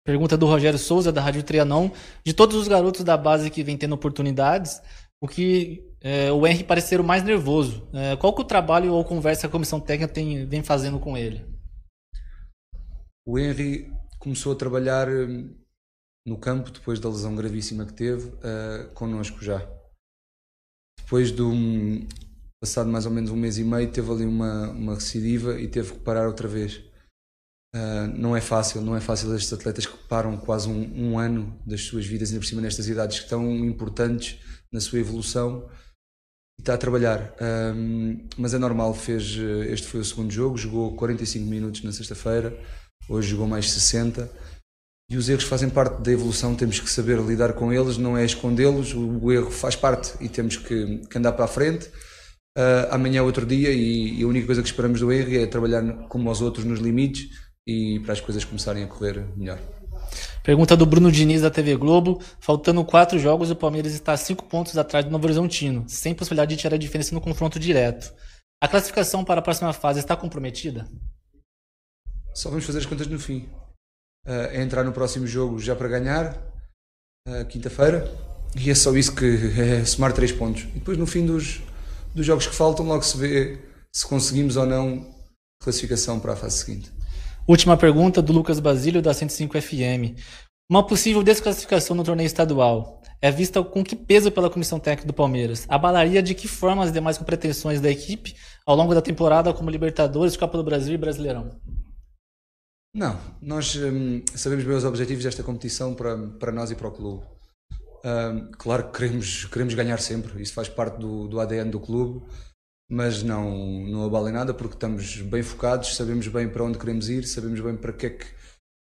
Pergunta do Rogério Souza, da Rádio Trianon. De todos os garotos da base que vem tendo oportunidades, o que é, o Henry parecer o mais nervoso? É, qual que o trabalho ou conversa que a comissão técnica tem, vem fazendo com ele? O Henry começou a trabalhar hum, no campo depois da lesão gravíssima que teve uh, connosco já. Depois de um, passado mais ou menos um mês e meio, teve ali uma, uma recidiva e teve que parar outra vez. Uh, não é fácil, não é fácil estes atletas que param quase um, um, ano das suas vidas, ainda por cima nestas idades tão importantes na sua evolução e está a trabalhar. Mas é normal, fez, este foi o segundo jogo, jogou 45 minutos na sexta-feira, hoje jogou mais 60 e os erros fazem parte da evolução, temos que saber lidar com eles, não é escondê-los, o, o, erro faz parte e temos que, que andar para a frente. Uh, amanhã é outro dia e, e, a única coisa que esperamos do erro é trabalhar como aos outros nos limites e para as coisas começarem a correr melhor. Pergunta do Bruno Diniz da TV Globo. Faltando quatro jogos, o Palmeiras está cinco pontos atrás do Novo Horizontino, sem possibilidade de tirar a diferença no confronto direto. A classificação para a próxima fase está comprometida? Só vamos fazer as contas no fim. Uh, é entrar no próximo jogo já para ganhar, uh, quinta-feira, e é só isso que é somar três pontos. E depois no fim dos, dos jogos que faltam, logo se vê se conseguimos ou não classificação para a fase seguinte. Última pergunta do Lucas Basílio, da 105 FM. Uma possível desclassificação no torneio estadual é vista com que peso pela comissão técnica do Palmeiras? Abalaria de que forma as demais pretensões da equipe ao longo da temporada, como Libertadores, Copa do Brasil e Brasileirão? Não, nós hum, sabemos bem os objetivos desta competição para, para nós e para o clube. Hum, claro que queremos, queremos ganhar sempre, isso faz parte do, do ADN do clube mas não, não abalem nada porque estamos bem focados, sabemos bem para onde queremos ir, sabemos bem para que é que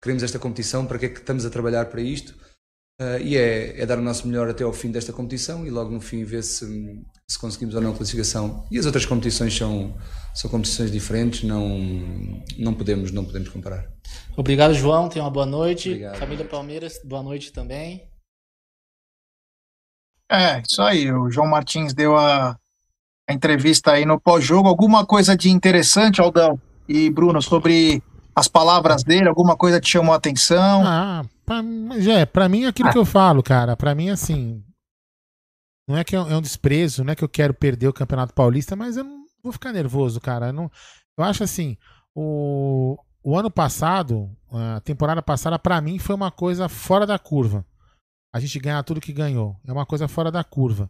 queremos esta competição, para que é que estamos a trabalhar para isto. Uh, e é, é, dar o nosso melhor até ao fim desta competição e logo no fim ver se, se conseguimos ou não a classificação. E as outras competições são, são competições diferentes, não, não, podemos, não podemos comparar. Obrigado, João. Tenha uma boa noite. Obrigado. Família Palmeiras, boa noite também. É, isso aí. O João Martins deu a, a entrevista aí no pós-jogo. Alguma coisa de interessante, Aldão e Bruno, sobre as palavras dele? Alguma coisa te chamou a atenção? Ah, pra, é, pra mim é aquilo ah. que eu falo, cara. Pra mim, assim. Não é que é um, é um desprezo, não é que eu quero perder o Campeonato Paulista, mas eu não vou ficar nervoso, cara. Eu, não, eu acho assim. O, o ano passado, a temporada passada, para mim foi uma coisa fora da curva. A gente ganhar tudo que ganhou. É uma coisa fora da curva.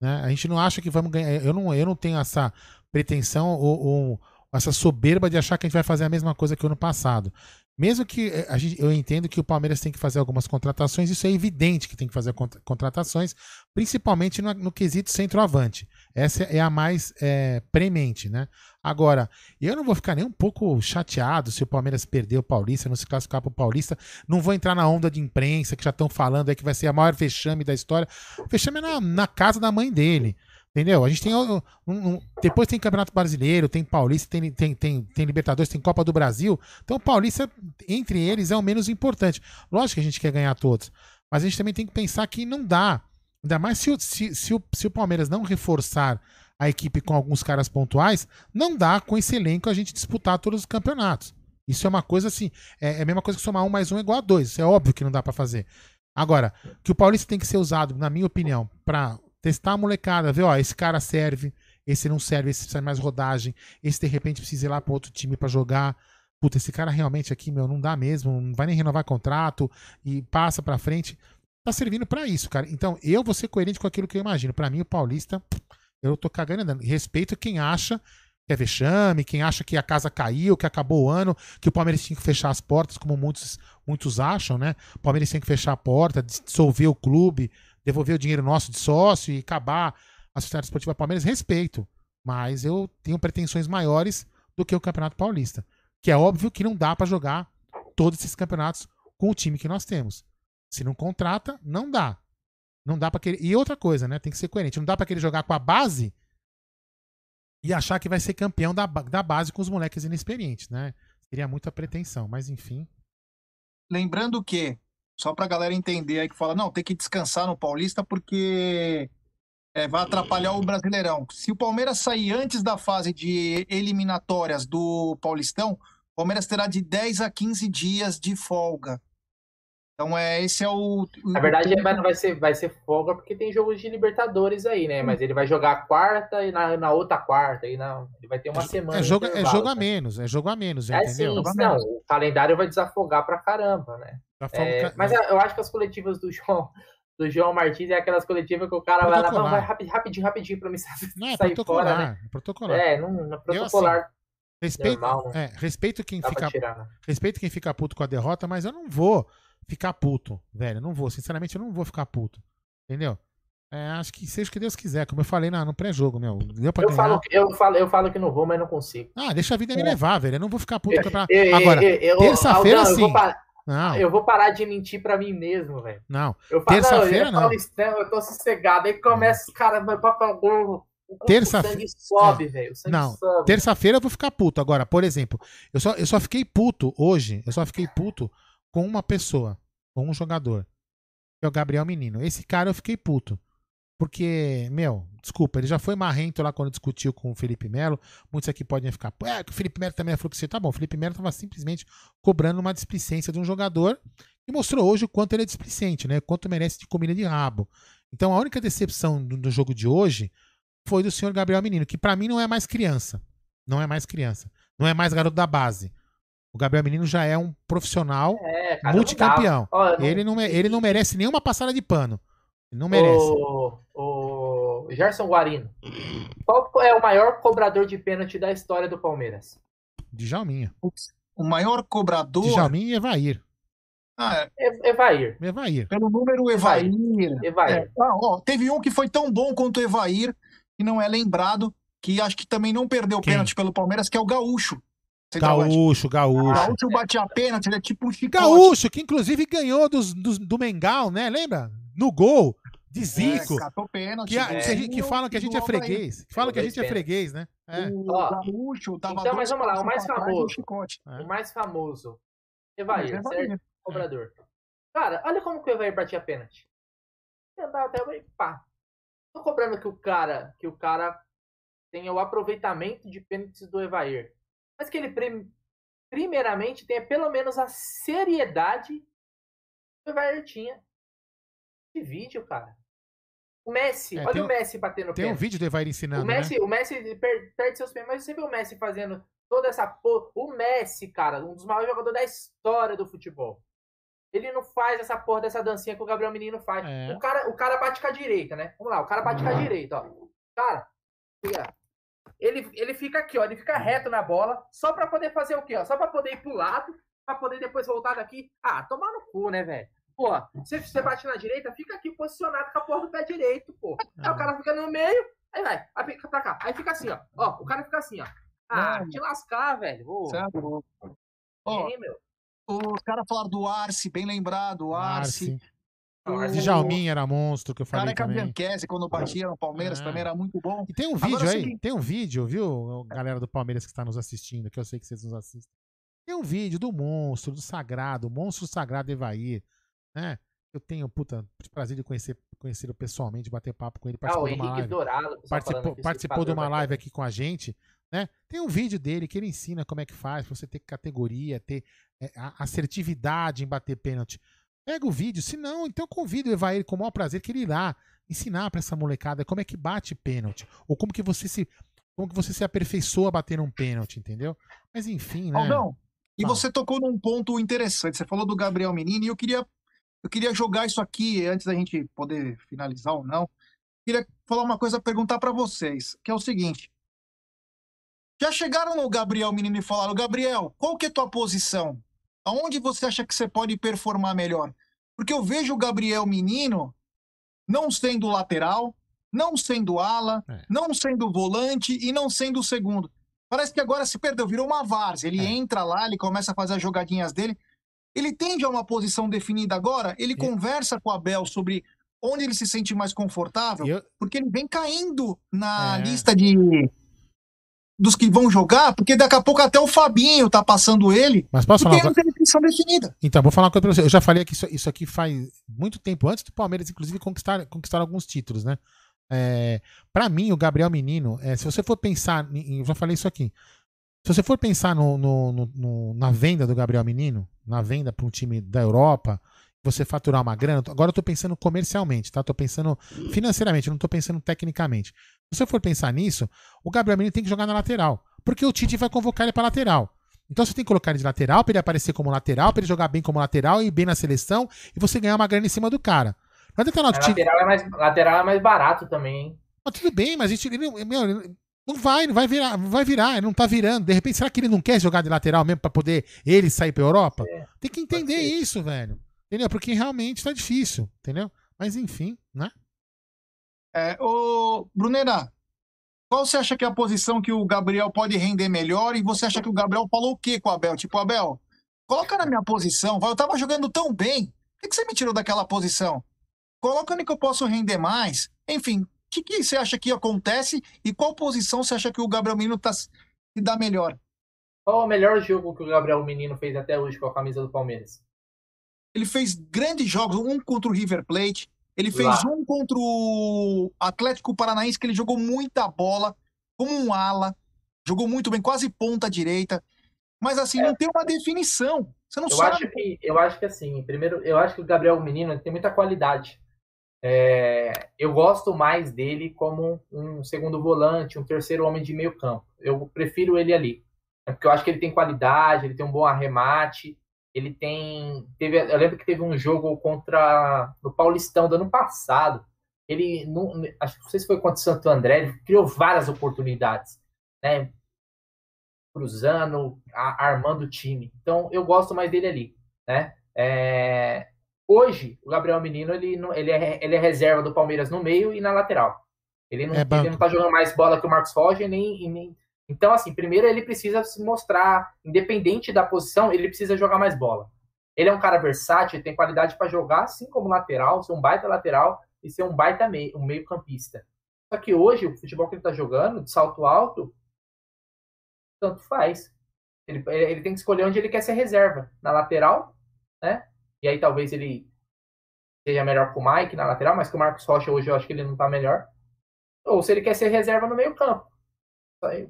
Né? A gente não acha que vamos ganhar. Eu não, eu não tenho essa pretensão ou, ou essa soberba de achar que a gente vai fazer a mesma coisa que o ano passado. Mesmo que eh, gente, eu entendo que o Palmeiras tem que fazer algumas contratações, isso é evidente que tem que fazer contratações, principalmente no, no quesito centroavante. Essa é a mais é, premente, né? Agora, eu não vou ficar nem um pouco chateado se o Palmeiras perder o Paulista, não se classificar para o Paulista. Não vou entrar na onda de imprensa que já estão falando aí que vai ser a maior vexame da história. O vexame é na, na casa da mãe dele. Entendeu? A gente tem. Um, um, depois tem Campeonato Brasileiro, tem Paulista, tem, tem, tem, tem Libertadores, tem Copa do Brasil. Então, o Paulista, entre eles, é o menos importante. Lógico que a gente quer ganhar todos. Mas a gente também tem que pensar que não dá. Ainda mais se, se, se, o, se o Palmeiras não reforçar a equipe com alguns caras pontuais, não dá com esse elenco a gente disputar todos os campeonatos. Isso é uma coisa assim. É, é a mesma coisa que somar um mais um igual a dois. Isso é óbvio que não dá para fazer. Agora, que o Paulista tem que ser usado, na minha opinião, para testar a molecada, ver, ó, esse cara serve, esse não serve, esse precisa mais rodagem, esse de repente precisa ir lá para outro time para jogar. Puta, esse cara realmente aqui, meu, não dá mesmo, não vai nem renovar contrato e passa para frente. Tá servindo para isso, cara. Então, eu vou ser coerente com aquilo que eu imagino. Para mim, o Paulista, eu tô cagando andando. Respeito quem acha que é vexame, quem acha que a casa caiu, que acabou o ano, que o Palmeiras tinha que fechar as portas, como muitos, muitos acham, né? O Palmeiras tinha que fechar a porta, dissolver o clube, devolver o dinheiro nosso de sócio e acabar a Sociedade Esportiva Palmeiras, respeito. Mas eu tenho pretensões maiores do que o Campeonato Paulista. Que é óbvio que não dá para jogar todos esses campeonatos com o time que nós temos. Se não contrata, não dá. Não dá para querer. E outra coisa, né? Tem que ser coerente. Não dá para querer jogar com a base e achar que vai ser campeão da, da base com os moleques inexperientes, né? Seria muita pretensão, mas enfim. Lembrando que Só pra galera entender aí que fala, não, tem que descansar no Paulista porque é, vai atrapalhar o Brasileirão. Se o Palmeiras sair antes da fase de eliminatórias do Paulistão, o Palmeiras terá de 10 a 15 dias de folga. Então, é, esse é o. Na verdade, ele vai, não vai ser, vai ser folga porque tem jogos de Libertadores aí, né? Mas ele vai jogar a quarta e na, na outra quarta. E na, ele vai ter uma semana. É jogo, é jogo a né? menos, é jogo a menos, É entendeu? sim, não, o calendário vai desafogar pra caramba, né? É, mas eu acho que as coletivas do João, do João Martins é aquelas coletivas que o cara vai lá, não, Protocolar. vai rapidinho, rapidinho, rapidinho pra me sa- Não, é sair fora, né? protocolar, é protocolar. É, não, não é protocolar. Respeito, normal, né? é, respeito quem Dá fica tirar, né? respeito quem fica puto com a derrota, mas eu não vou ficar puto, velho. Não vou, sinceramente, eu não vou ficar puto. Entendeu? É, acho que seja o que Deus quiser, como eu falei na- no pré-jogo, meu. Deu pra Eu ganhar. falo, eu, falo, eu falo que não vou, mas não consigo. Ah, deixa a vida me levar, velho. Eu não vou ficar puto o campeonato. Eu- eu- Agora, terça-feira sim. Não, Eu vou parar de mentir pra mim mesmo, velho. não. Eu falo, Terça-feira, não, eu, eu tô sossegado. Aí começa os caras, vai pra gol. O sangue sobe, velho. O sangue Não. Terça-feira eu vou ficar puto. Agora, por exemplo, eu só, eu só fiquei puto hoje, eu só fiquei puto com uma pessoa, com um jogador, que é o Gabriel Menino. Esse cara eu fiquei puto. Porque, meu, desculpa, ele já foi marrento lá quando discutiu com o Felipe Melo. Muitos aqui podem ficar, "Pô, é, que o Felipe Melo também é fluxo. Tá bom, o Felipe Melo tava simplesmente cobrando uma displicência de um jogador e mostrou hoje o quanto ele é displicente, né? Quanto merece de comida de rabo. Então a única decepção do, do jogo de hoje foi do senhor Gabriel Menino, que pra mim não é mais criança. Não é mais criança. Não é mais garoto da base. O Gabriel Menino já é um profissional É, multicampeão. não. Ó, Ele não, ele não merece nenhuma passada de pano. Ele não merece. O, o Gerson Guarino. Qual é o maior cobrador de pênalti da história do Palmeiras? Djalminha. O maior cobrador. Djalminha e Evair. Ah, é, E- Evair. Evair. pelo número Evair. Evair. É, ah, ó, teve um que foi tão bom quanto o Evair, que não é lembrado, que acho que também não perdeu Quem? pênalti pelo Palmeiras, que é o Gaúcho. Gaúcho, O Gaúcho. Gaúcho batia pênalti, ele é tipo um chicote. Gaúcho, que inclusive ganhou dos, dos- do Mengal, né? Lembra? No gol, de Zico. É, catou pênalti. que, a- é. que, a gente, que falam que a gente é freguês. Que falam que a gente é freguês, né? É. O Ó, Gaúcho tava então, mas vamos lá, o mais famoso. chicote. é. O mais famoso. Evair, é certo? Cobrador. Cara, olha como que o Evair batia pênalti. Andava até o pá. Tô cobrando que o cara, que o cara tenha o aproveitamento de pênaltis do Evair. Mas que ele prim- primeiramente tenha pelo menos a seriedade que o Evair tinha. De vídeo, cara. O Messi, É, olha tem o um- Messi batendo Tem um pênalti. vídeo do Evair O ensinando, né? Messi, o Messi per- perde seus pênaltis, mas você vê o Messi fazendo toda essa porra. O Messi, cara, um dos maiores jogadores da história do futebol. Ele não faz essa porra dessa dancinha que o Gabriel Menino faz. É. O, cara, o cara bate com a direita, né? Vamos lá, o cara bate com a direita, ó. Cara, ele, ele fica aqui, ó. Ele fica reto na bola, só pra poder fazer o quê, ó? Só pra poder ir pro lado, pra poder depois voltar daqui. Ah, tomar no cu, né, velho? Pô, se você bate na direita, fica aqui posicionado com a porra do pé direito, pô. Aí o cara fica no meio, aí vai, aí fica pra cá. Aí fica assim, ó. Ó, o cara fica assim, ó. Ah, Não. te lascar, velho. Ô, Certo? Ó, hein, meu? os caras falaram do Arce, bem lembrado, o Arce. Arce. Não, Arce- Djalminha era monstro, que eu falei Careca também. Bianchese, quando batia no Palmeiras, É. também era muito bom. E tem um Agora vídeo é o aí, seguinte- tem um vídeo, viu, galera do Palmeiras que está nos assistindo, que eu sei que vocês nos assistem. Tem um vídeo do monstro, do sagrado, o monstro sagrado Evair, né? Eu tenho, puta, prazer de conhecer, conhecer pessoalmente, bater papo com ele, Ah, participou o de uma Henrique live. Dourado. o Participou, aqui, participou de uma live aqui com a gente, né? Tem um vídeo dele que ele ensina como é que faz, pra você ter categoria, ter é, assertividade em bater pênalti. Pega o vídeo, se não, então convido o Evair com o maior prazer que ele irá ensinar pra essa molecada como é que bate pênalti, ou como que você se como que você se aperfeiçoa bater um pênalti, entendeu? Mas enfim, né? Aldão, e você tocou num ponto interessante. Você falou do Gabriel Menino e eu queria, eu queria jogar isso aqui antes da gente poder finalizar ou não. Queria falar uma coisa, perguntar pra vocês, que é o seguinte. Já chegaram no Gabriel Menino e falaram, Gabriel, qual que é a tua posição? Aonde você acha que você pode performar melhor? Porque eu vejo o Gabriel Menino não sendo lateral, não sendo ala, É. não sendo volante e não sendo segundo. Parece que agora se perdeu, virou uma várzea. Ele É. entra lá, ele começa a fazer as jogadinhas dele. Ele tem já uma posição definida agora, ele E- conversa com o Abel sobre onde ele se sente mais confortável, eu- porque ele vem caindo na É. lista de, dos que vão jogar, porque daqui a pouco até o Fabinho tá passando ele, Mas posso porque falar não uma tem definição definida. Então, vou falar uma coisa pra você. Eu já falei que isso, isso aqui faz muito tempo, antes do Palmeiras, inclusive, conquistar, conquistar alguns títulos, né? É, para mim, o Gabriel Menino, é, se você for pensar, eu já falei isso aqui. Se você for pensar no- no- no- na venda do Gabriel Menino, na venda para um time da Europa, você faturar uma grana, agora eu tô pensando comercialmente, tá? Tô pensando financeiramente, não tô pensando tecnicamente. Se você for pensar nisso, o Gabriel Menino tem que jogar na lateral, porque o Tite vai convocar ele para lateral. Então você tem que colocar ele de lateral para ele aparecer como lateral, para ele jogar bem como lateral e bem na seleção e você ganhar uma grana em cima do cara. Não adianta não, A Tite- lateral, é mais, lateral é mais barato também, hein? mas tudo bem, mas a gente, ele, não- meu, ele não vai, não vai virar, não vai virar, ele não tá virando. De repente, será que ele não quer jogar de lateral mesmo pra poder ele sair pra Europa? É, Tem que entender isso, velho. Entendeu? Porque realmente tá difícil, entendeu? Mas enfim, né? É, ô, Brunera, qual você acha que é a posição que o Gabriel pode render melhor? E você acha que o Gabriel falou o quê com o Abel? Tipo, Abel, coloca na minha posição, vai, eu tava jogando tão bem, por que, que você me tirou daquela posição? Coloca onde que eu posso render mais. Enfim, o que, que você acha que acontece e qual posição você acha que o Gabriel Menino tá, se dá melhor? Qual o melhor jogo que o Gabriel Menino fez até hoje com a camisa do Palmeiras? Ele fez grandes jogos, um contra o River Plate, ele fez Lá. um contra o Atlético Paranaense, que ele jogou muita bola, como um ala, jogou muito bem, quase ponta direita. Mas assim, não tem uma definição. Você não Eu sabe. acho que eu acho que assim, primeiro, eu acho que o Gabriel Menino tem muita qualidade. É, eu gosto mais dele como um segundo volante, um terceiro homem de meio campo. Eu prefiro ele ali, É porque eu acho que ele tem qualidade, ele tem um bom arremate, ele tem, teve, eu lembro que teve um jogo contra no Paulistão do ano passado. Ele não, acho que não sei se foi contra o Santo André, ele criou várias oportunidades, né? Cruzando, a- armando o time. Então eu gosto mais dele ali, né? É, Hoje, o Gabriel Menino, ele, não- ele, é, ele é reserva do Palmeiras no meio e na lateral. Ele não, É ele não tá jogando mais bola que o Marcos Roger, nem, e nem... Então, assim, primeiro ele precisa se mostrar, independente da posição, ele precisa jogar mais bola. Ele é um cara versátil, tem qualidade para jogar, assim como lateral, ser um baita lateral e ser um baita meio, um meio campista. Só que hoje, o futebol que ele tá jogando, de salto alto, tanto faz. Ele, ele tem que escolher onde ele quer ser reserva. Na lateral, né? E aí talvez ele seja melhor com o Mike na lateral, mas que o Marcos Rocha hoje eu acho que ele não tá melhor. Ou se ele quer ser reserva no meio campo.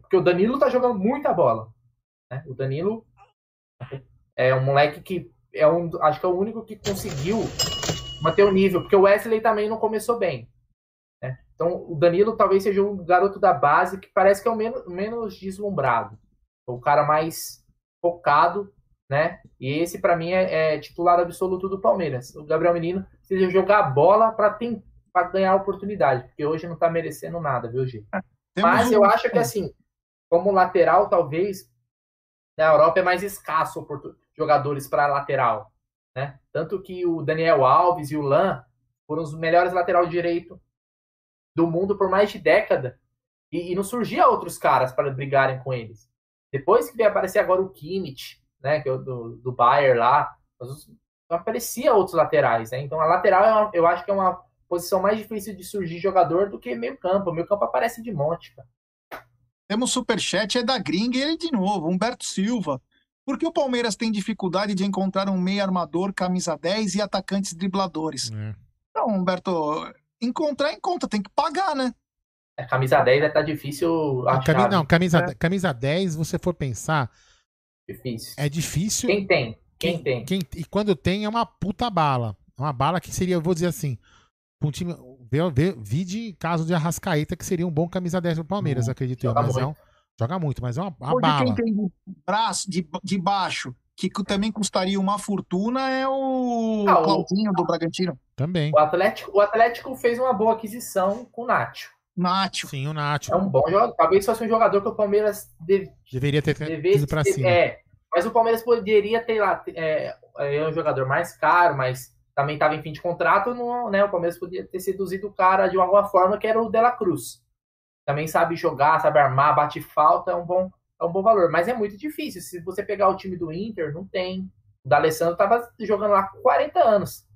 Porque o Danilo tá jogando muita bola. né? O Danilo é um moleque que é um, acho que é o único que conseguiu manter o nível, porque o Wesley também não começou bem. né? Então o Danilo talvez seja um garoto da base que parece que é o menos, menos deslumbrado. O cara mais focado né? E esse, para mim, é, é titular absoluto do Palmeiras. O Gabriel Menino precisa jogar a bola para ganhar a oportunidade, porque hoje não tá merecendo nada, viu, G? Temos Mas um- eu acho que, assim, como lateral, talvez, na Europa é mais escasso jogadores para lateral, né? Tanto que o Daniel Alves e o Lan foram os melhores lateral direito do mundo por mais de década. E, e não surgia outros caras para brigarem com eles. Depois que veio aparecer agora o Kimmich, né, que é do, do Bayern lá, aparecia outros laterais, né? Então a lateral é eu acho que é uma posição mais difícil de surgir jogador do que meio campo. O meio campo aparece de monte, cara. Temos superchat, é da gringa e ele de novo, Humberto Silva. Por que o Palmeiras tem dificuldade de encontrar um meio armador, camisa 10 e atacantes dribladores? É. Então, Humberto, encontrar, encontra, tem que pagar, né? A camisa 10 vai estar difícil A achar. cami- não, camisa, É. camisa 10, se você for pensar, Difícil. é difícil. Quem tem? Quem, tem? Quem- e quando tem, é uma puta bala. É uma bala que seria, eu vou dizer assim, pra um time. Vê, vê, vi de caso de Arrascaeta, que seria um bom camisa 10 do Palmeiras, Hum, acredito eu. joga Mas é um, muito. joga muito, mas é uma, uma Hoje bala. quem tem de braço, de, de baixo, que também custaria uma fortuna, é o Ah, o- Claudinho do Bragantino. Também. O Atlético, o Atlético fez uma boa aquisição com o Nacho. Nacho. Sim, o Nacho. É um bom jogador. Talvez fosse um jogador que o Palmeiras deve, Deveria ter devesse ido pra ter- cima. É, mas o Palmeiras poderia ter lá. É, é um jogador mais caro, mas também estava em fim de contrato. Não, né, o Palmeiras podia ter seduzido o cara de alguma forma, que era o Dela Cruz. Também sabe jogar, sabe armar, bate falta, é um bom, é um bom valor. Mas é muito difícil. Se você pegar o time do Inter, não tem. O D'Alessandro estava jogando lá com 40 anos.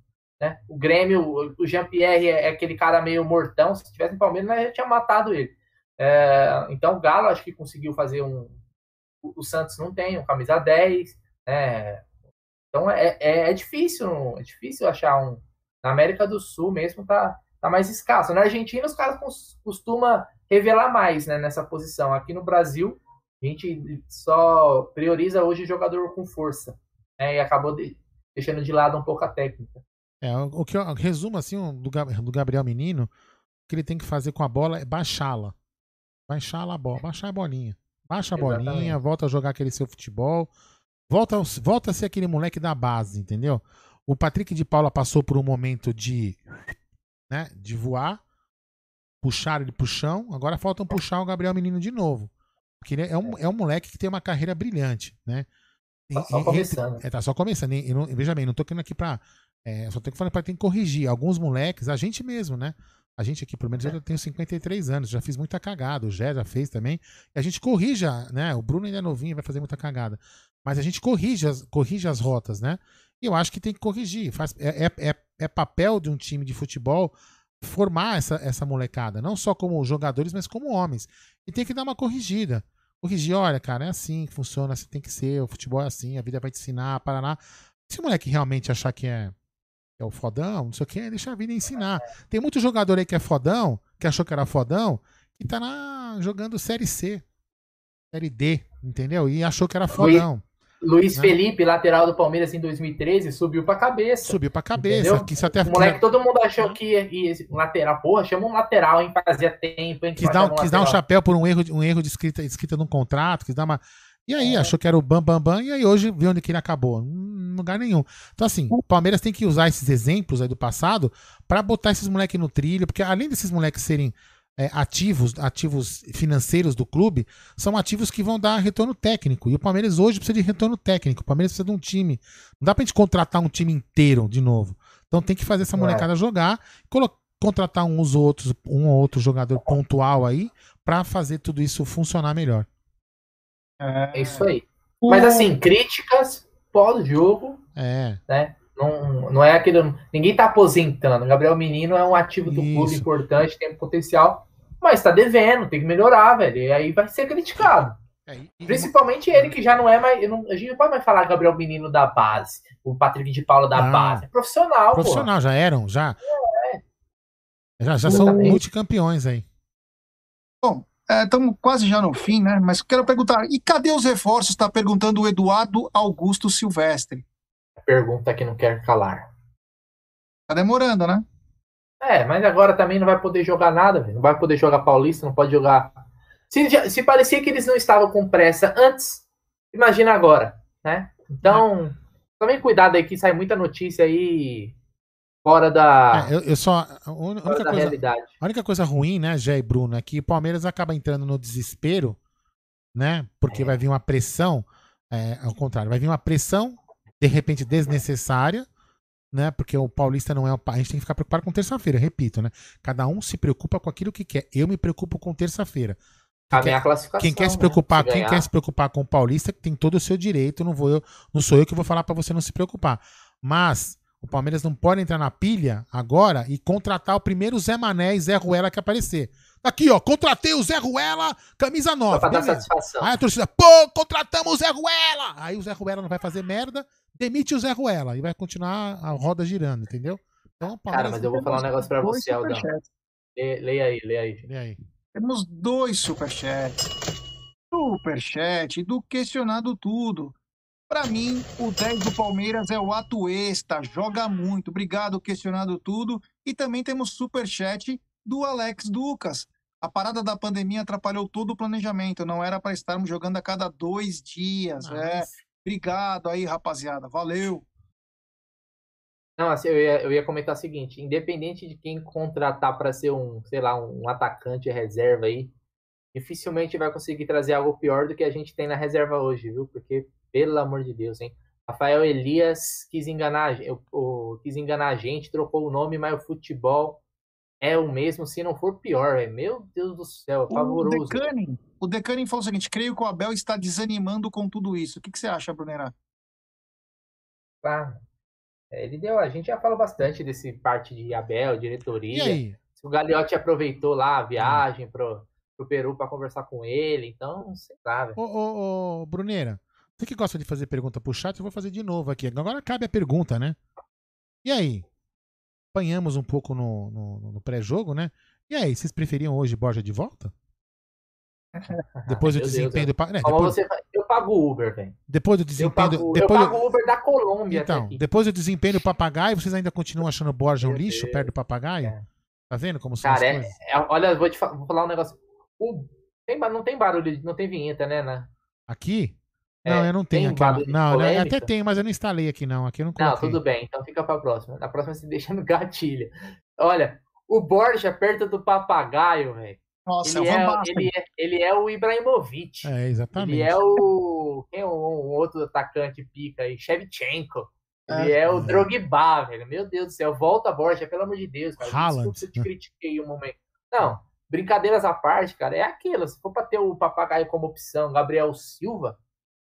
Né? O Grêmio, o Jean-Pierre é é aquele cara meio mortão. Se tivesse no Palmeiras, nós já tinha matado ele. É, então o Galo acho que conseguiu fazer um. O Santos não tem um camisa 10, né? Então é, é, é, difícil, é difícil achar um. Na América do Sul mesmo tá, tá mais escasso. Na Argentina os caras costumam revelar mais né, nessa posição. Aqui no Brasil, a gente só prioriza hoje jogador com força. Né, e acabou de, deixando de lado um pouco a técnica. É, o que eu resumo assim do, do Gabriel Menino, o que ele tem que fazer com a bola é baixá-la. Baixar a bola, baixar a bolinha. Baixa a Exatamente. bolinha, volta a jogar aquele seu futebol. Volta, volta a ser aquele moleque da base, entendeu? O Patrick de Paula passou por um momento de, né, de voar, puxar ele pro chão. Agora faltam puxar o Gabriel Menino de novo. Porque ele é um, é um moleque que tem uma carreira brilhante, né? Tá só começando. É, tá só começando. E, não, veja bem, não tô querendo aqui pra. É, só tô falando pra tem que corrigir. Alguns moleques, a gente mesmo, né? A gente aqui, pelo menos, eu tenho 53 anos, já fiz muita cagada. O Gé já fez também. E a gente corrija, né? O Bruno ainda é novinho, vai fazer muita cagada. Mas a gente corrige as, corrige as rotas, né? E eu acho que tem que corrigir. Faz, é, é, é, é papel de um time de futebol formar essa, essa molecada, não só como jogadores, mas como homens. E tem que dar uma corrigida. Corrigir, olha, cara, é assim que funciona, assim tem que ser, o futebol é assim, a vida vai te ensinar, Paraná. Se o moleque realmente achar que é é o fodão, não sei o que, deixa a vida ensinar. Tem muito jogador aí que é fodão, que achou que era fodão, que tá na, jogando Série C, Série D, entendeu? E achou que era fodão. Luiz né? Felipe, lateral do Palmeiras em 2013, subiu pra cabeça. Subiu pra cabeça. Que até... O moleque, todo mundo achou que ia, lateral. Porra, chama um lateral, hein? Fazia tempo, hein? Quis, dar um, quis dar um chapéu por um erro, um erro de escrita, escrita num contrato, quis dar uma. E aí, é. achou que era o Bam Bam Bam, e aí hoje viu onde que ele acabou. Lugar nenhum. Então, assim, o Palmeiras tem que usar esses exemplos aí do passado para botar esses moleques no trilho, porque além desses moleques serem é, ativos, ativos financeiros do clube, são ativos que vão dar retorno técnico. E o Palmeiras hoje precisa de retorno técnico. O Palmeiras precisa de um time. Não dá pra gente contratar um time inteiro de novo. Então tem que fazer essa molecada é. jogar, contratar uns outros, um ou outro jogador pontual aí, para fazer tudo isso funcionar melhor. É isso aí. Mas assim, críticas pós-jogo. É. Né? Não, não é aquele. Ninguém tá aposentando. Gabriel Menino é um ativo do Isso. clube importante, tem potencial, mas tá devendo, tem que melhorar, velho. E aí vai ser criticado. É, e... Principalmente ele, que já não é mais. Não, a gente não pode mais falar Gabriel Menino da base, o Patrick de Paula da base. É profissional, Profissional, pô. já eram, já. É. Já, já são multicampeões aí. Bom, estamos é, quase já no fim, né? Mas quero perguntar: e cadê os reforços? Está perguntando o Eduardo Augusto Silvestre. Pergunta que não quer calar. Tá demorando, né? É, mas agora também não vai poder jogar nada, não vai poder jogar Paulista, não pode jogar. Se, se parecia que eles não estavam com pressa antes, imagina agora, né? Então, também cuidado aí que sai muita notícia aí fora da. É, eu, eu, só. A única, coisa, realidade. a única coisa ruim, né, Jé e Bruno, é que o Palmeiras acaba entrando no desespero, né? Porque é. vai vir uma pressão. É, ao contrário, vai vir uma pressão, de repente, desnecessária, né? Porque o Paulista não é o. A gente tem que ficar preocupado com terça-feira, repito, né? Cada um se preocupa com aquilo que quer. Eu me preocupo com terça-feira. Quem, quer, quem quer se preocupar, né? quem quer se preocupar com o Paulista tem todo o seu direito, não vou eu, não sou eu que vou falar para você não se preocupar. Mas o Palmeiras não pode entrar na pilha agora e contratar o primeiro Zé Mané e Zé Ruela que aparecer. Aqui, ó, contratei o Zé Ruela, camisa 9. Pra dar satisfação. Aí a torcida, pô, contratamos o Zé Ruela! Aí o Zé Ruela não vai fazer merda, demite o Zé Ruela e vai continuar a roda girando, entendeu? Então, Cara, mas eu vou falar um negócio pra você, Aldão. Leia aí, leia aí. Leia aí. Temos dois superchats. Superchat do Questionado Tudo. Para mim, o 10 do Palmeiras é o Atuesta, joga muito. Obrigado, questionado tudo. E também temos super chat do Alex Ducas. A parada da pandemia atrapalhou todo o planejamento. Não era para estarmos jogando a cada dois dias. É. Obrigado aí, rapaziada. Valeu. Não, assim, eu ia, eu ia comentar o seguinte: independente de quem contratar para ser um, sei lá, um atacante reserva aí, dificilmente vai conseguir trazer algo pior do que a gente tem na reserva hoje, viu? Porque pelo amor de Deus, hein? Rafael Elias quis enganar, eu, eu, quis enganar a gente, trocou o nome, mas o futebol é o mesmo, se não for pior, véio. meu Deus do céu, é favoroso. O Decanin, o Decanin falou o seguinte: creio que o Abel está desanimando com tudo isso. O que, que você acha, Brunera? Ah, ele deu, a gente já falou bastante desse parte de Abel, diretoria. Se o Gagliotti aproveitou lá a viagem pro, pro Peru para conversar com ele. Então, sei lá, velho. Ô, ô, ô, Bruneira, você que gosta de fazer pergunta pro chat, eu vou fazer de novo aqui. Agora cabe a pergunta, né? E aí? Apanhamos um pouco no, no, no pré-jogo, né? E aí, vocês preferiam hoje Borja de volta? Depois do Meu Deus, desempenho do. né, depois, você? Eu pago o Uber, velho. depois do Eu desempenho pago, do. eu Depois, pago o Uber da Colômbia então, depois do desempenho do papagaio, vocês ainda continuam achando Borja um Meu lixo Deus. perto do papagaio? É. Tá vendo como são Cara, as é, coisas? é- olha, eu vou te fa- vou falar um negócio. O- tem não tem barulho, não tem vinheta, né? na- Aqui? É, Não, eu não tenho de Não, polêmica? até tenho, mas eu não instalei aqui não. Aqui não Não, coloquei. tudo bem, então fica pra próxima. Na próxima você deixa no gatilho. Olha, o Borja perto do papagaio, velho. Nossa, Ele, é o é, Basten. ele, é, ele é o Ibrahimovic. É, exatamente. Ele é o. Quem é um, um outro atacante pica aí? Shevchenko. Ele é, o É. Drogba, velho. Meu Deus do céu. Volta, Borja, pelo amor de Deus, cara. Haaland, Desculpa se eu te critiquei um momento. Não, brincadeiras à parte, cara, é aquilo. Se for pra ter o papagaio como opção, Gabriel Silva,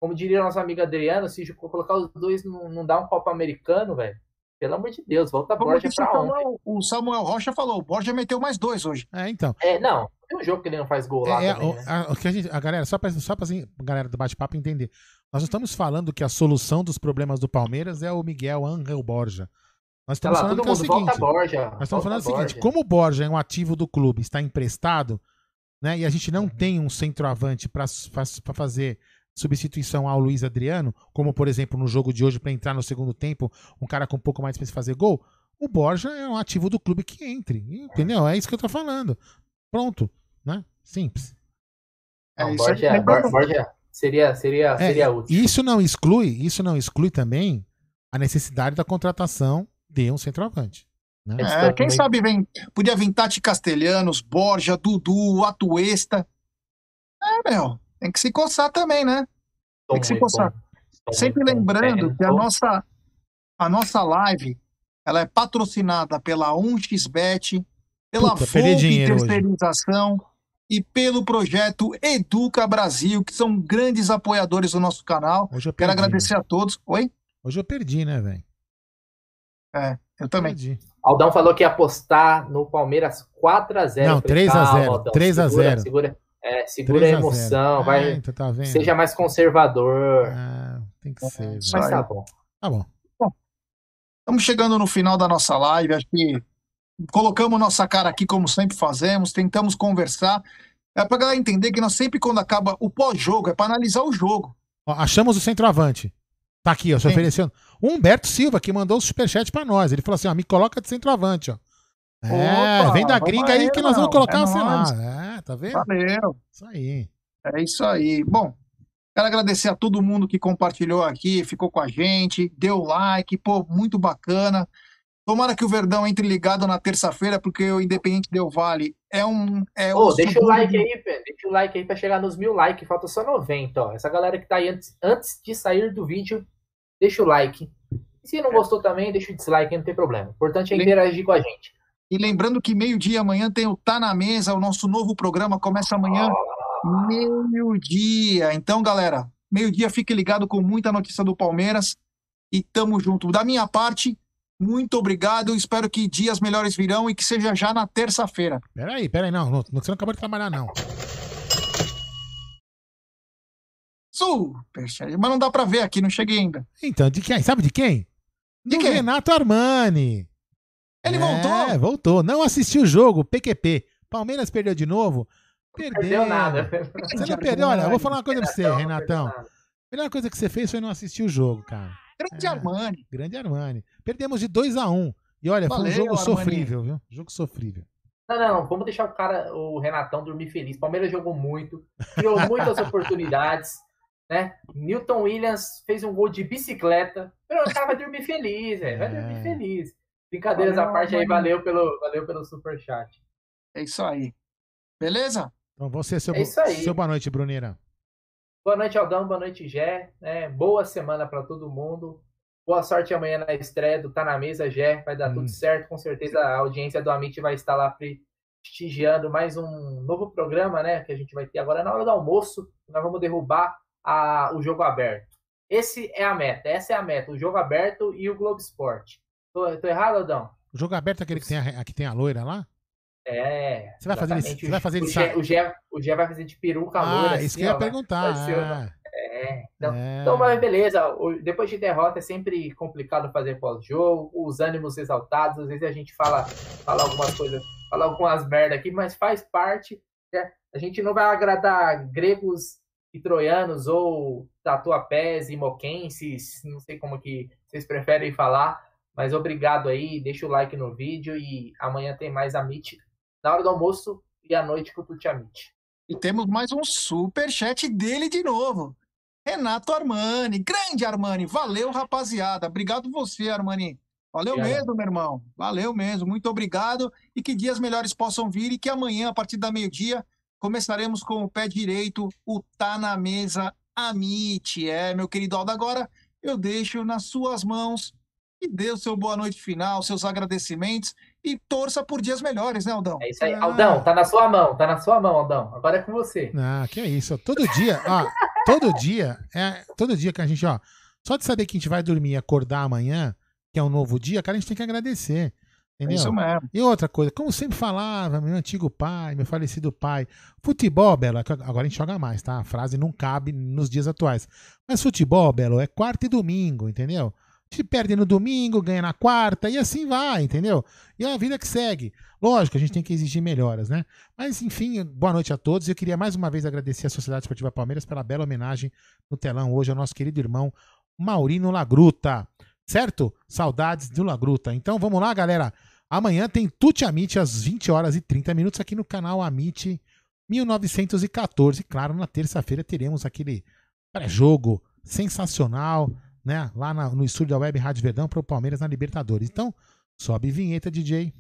como diria nosso amigo Adriano, se colocar os dois não, não dá um Copa Americano, velho. Pelo amor de Deus, volta Como Borja pra ontem. Samuel, o Samuel Rocha falou, o Borja meteu mais dois hoje. É, então. É, não, tem um jogo que ele não faz gol lá É, também, o- né? a, o que a, gente, a galera, só pra, só pra assim, a galera do bate-papo entender. Nós não estamos falando que a solução dos problemas do Palmeiras é o Miguel Angel Borja. Nós Olha estamos lá, falando que é o seguinte. Borja. Nós estamos falando o seguinte: Borja. como o Borja é um ativo do clube, está emprestado, né? E a gente Uhum. não tem um centroavante para fazer substituição ao Luiz Adriano, como por exemplo no jogo de hoje para entrar no segundo tempo, um cara com um pouco mais para fazer gol. O Borja é um ativo do clube que entre, entendeu? É isso que eu tô falando. Pronto, né? Simples. É Não, isso aí. Borja, Lembrando- Bor- Borja seria, seria, É, seria útil. Isso não exclui, isso não exclui também a necessidade da contratação de um centroavante. Né? É, quem também- sabe vem, podia vir Tati Castelhanos, Borja, Dudu, Atuesta. É, meu, tem que se coçar também, né? Tem que se coçar. Sempre lembrando É, que a nossa, a nossa live ela é patrocinada pela 1xBet, pela Puta, perdi Volpe hoje. Terceirização e pelo projeto Educa Brasil, que são grandes apoiadores do nosso canal. Hoje eu Quero perdi. agradecer a todos. Oi? né? Hoje eu perdi, né, velho? É, eu também. Perdi. Aldão falou que ia apostar no Palmeiras 4x0. Não, Eu falei, 3 a calma, 0, Aldão, 3 a segura- 0. Segura, é, segura 3 a a 0. emoção, vai, Ah, então tá vendo? seja mais conservador. Ah, tem que ser. isso mas tá bom. Tá bom. Estamos chegando no final da nossa live. Acho que colocamos nossa cara aqui, como sempre fazemos, tentamos conversar. É pra galera entender que nós sempre, quando acaba o pós-jogo, é para analisar o jogo. Ó, achamos o centroavante. Tá aqui, ó, se oferecendo. O Humberto Silva, que mandou o superchat pra nós. Ele falou assim: ó, me coloca de centroavante, ó. É, Opa, vem da gringa aí aí, que nós vamos colocar É você nóis. lá. É, tá vendo? Valeu. Isso aí. É isso aí. Bom, quero agradecer a todo mundo que compartilhou aqui, ficou com a gente, deu like, pô, muito bacana. Tomara que o Verdão entre ligado na terça-feira, porque o Independente Del Vale é um. É Ô, o deixa o like aí, velho. Deixa o like aí pra chegar nos mil likes. Falta só 90, ó. Essa galera que tá aí antes, antes de sair do vídeo, deixa o like. E se não gostou também, deixa o dislike, não tem problema. O importante é interagir com a gente. E lembrando que meio-dia amanhã tem o Tá na Mesa, o nosso novo programa começa amanhã, meio-dia. Então, galera, meio-dia fique ligado com muita notícia do Palmeiras e tamo junto. Da minha parte, muito obrigado. Espero que dias melhores virão e que seja já na terça-feira. Peraí, peraí, não, não. Você não acabou de trabalhar, não. Superchat. Mas não dá pra ver aqui, não cheguei ainda. Então, de quem? Sabe de quem? De Do quem? Renato Armani. Ele É, voltou? voltou. Não assistiu o jogo, PQP. Palmeiras perdeu de novo? Perdeu. Perdeu nada. Você não perdeu? Olha, eu vou falar uma coisa pra você, Renatão. A melhor coisa que você fez foi não assistir o jogo, cara. Grande É. Armani. Grande Armani. Perdemos de 2 a 1 E olha, foi um Valeu, jogo Armani. sofrível, viu? Jogo sofrível. Não, não, não. Vamos deixar o cara, o Renatão, dormir feliz. Palmeiras jogou muito, criou muitas oportunidades, né? Newton Williams fez um gol de bicicleta. Pero o cara vai dormir feliz, velho. Vai É. dormir feliz. Brincadeiras à parte aí, valeu pelo, valeu pelo superchat. É isso aí. Beleza? Então você, seu, É isso aí. seu boa noite, Bruneira. Boa noite, Aldão. Boa noite, Gé. né? boa semana para todo mundo. Boa sorte amanhã na estreia do Tá na Mesa, Gé. Vai dar Hum. tudo certo. Com certeza a audiência do Amit vai estar lá prestigiando mais um novo programa, né? Que a gente vai ter agora na hora do almoço. Nós vamos derrubar a- o jogo aberto. Esse é a meta. Essa é a meta. O jogo aberto e o Globo Esporte. Tô, tô errado, Aldão? O jogo aberto é aquele que tem a, que tem a loira lá? É. Você vai fazer ele- você vai fazer ele o Gé, o, Gé, o Gé vai fazer de peruca loira. Ah, isso assim, que eu ia ó, vai- perguntar. vai ah, É, então, é. então, mas beleza. Depois de derrota é sempre complicado fazer pós-jogo, os ânimos exaltados, às vezes a gente fala, fala algumas coisas, fala algumas merda aqui, mas faz parte. né? A gente não vai agradar gregos e troianos ou tatuapés e moquenses, não sei como que vocês preferem falar, mas obrigado aí, deixa o like no vídeo e amanhã tem mais a Meet na hora do almoço e à noite com o Tuti Amit. E temos mais um super chat dele de novo. Renato Armani, grande Armani, valeu rapaziada, obrigado você Armani, valeu mesmo meu irmão, valeu mesmo, muito obrigado. E que dias melhores possam vir e que amanhã a partir da meio-dia começaremos com o pé direito, o Tá na Mesa Amit, é meu querido Aldo, agora eu deixo nas suas mãos e dê o seu boa noite final, seus agradecimentos e torça por dias melhores, né Aldão? É isso aí. Ah. Aldão, tá na sua mão, tá na sua mão, Aldão. Agora é com você. Ah, que é isso. Todo dia, ó, todo dia, é, todo dia que a gente, ó, só de saber que a gente vai dormir e acordar amanhã, que é um novo dia, cara, a gente tem que agradecer. É Entendeu? isso mesmo. E outra coisa, como sempre falava, meu antigo pai, meu falecido pai, futebol, Belo, é agora a gente joga mais, tá? A frase não cabe nos dias atuais. Mas futebol, Belo, é quarta e domingo, entendeu? Gente perde no domingo, ganha na quarta e assim vai, entendeu? E é a vida que segue. Lógico, a gente tem que exigir melhoras, né? Mas, enfim, boa noite a todos. Eu queria mais uma vez agradecer a Sociedade Esportiva Palmeiras pela bela homenagem no telão hoje ao nosso querido irmão Maurino Lagruta. Certo? Saudades do Lagruta. Então vamos lá, galera. Amanhã tem Tuti Amit às 20 horas e 30 minutos aqui no canal Amit 1914. Claro, na terça-feira teremos aquele pré-jogo sensacional, né? Lá na- no estúdio da Web Rádio Verdão para o Palmeiras na Libertadores. Então, sobe vinheta, DJ.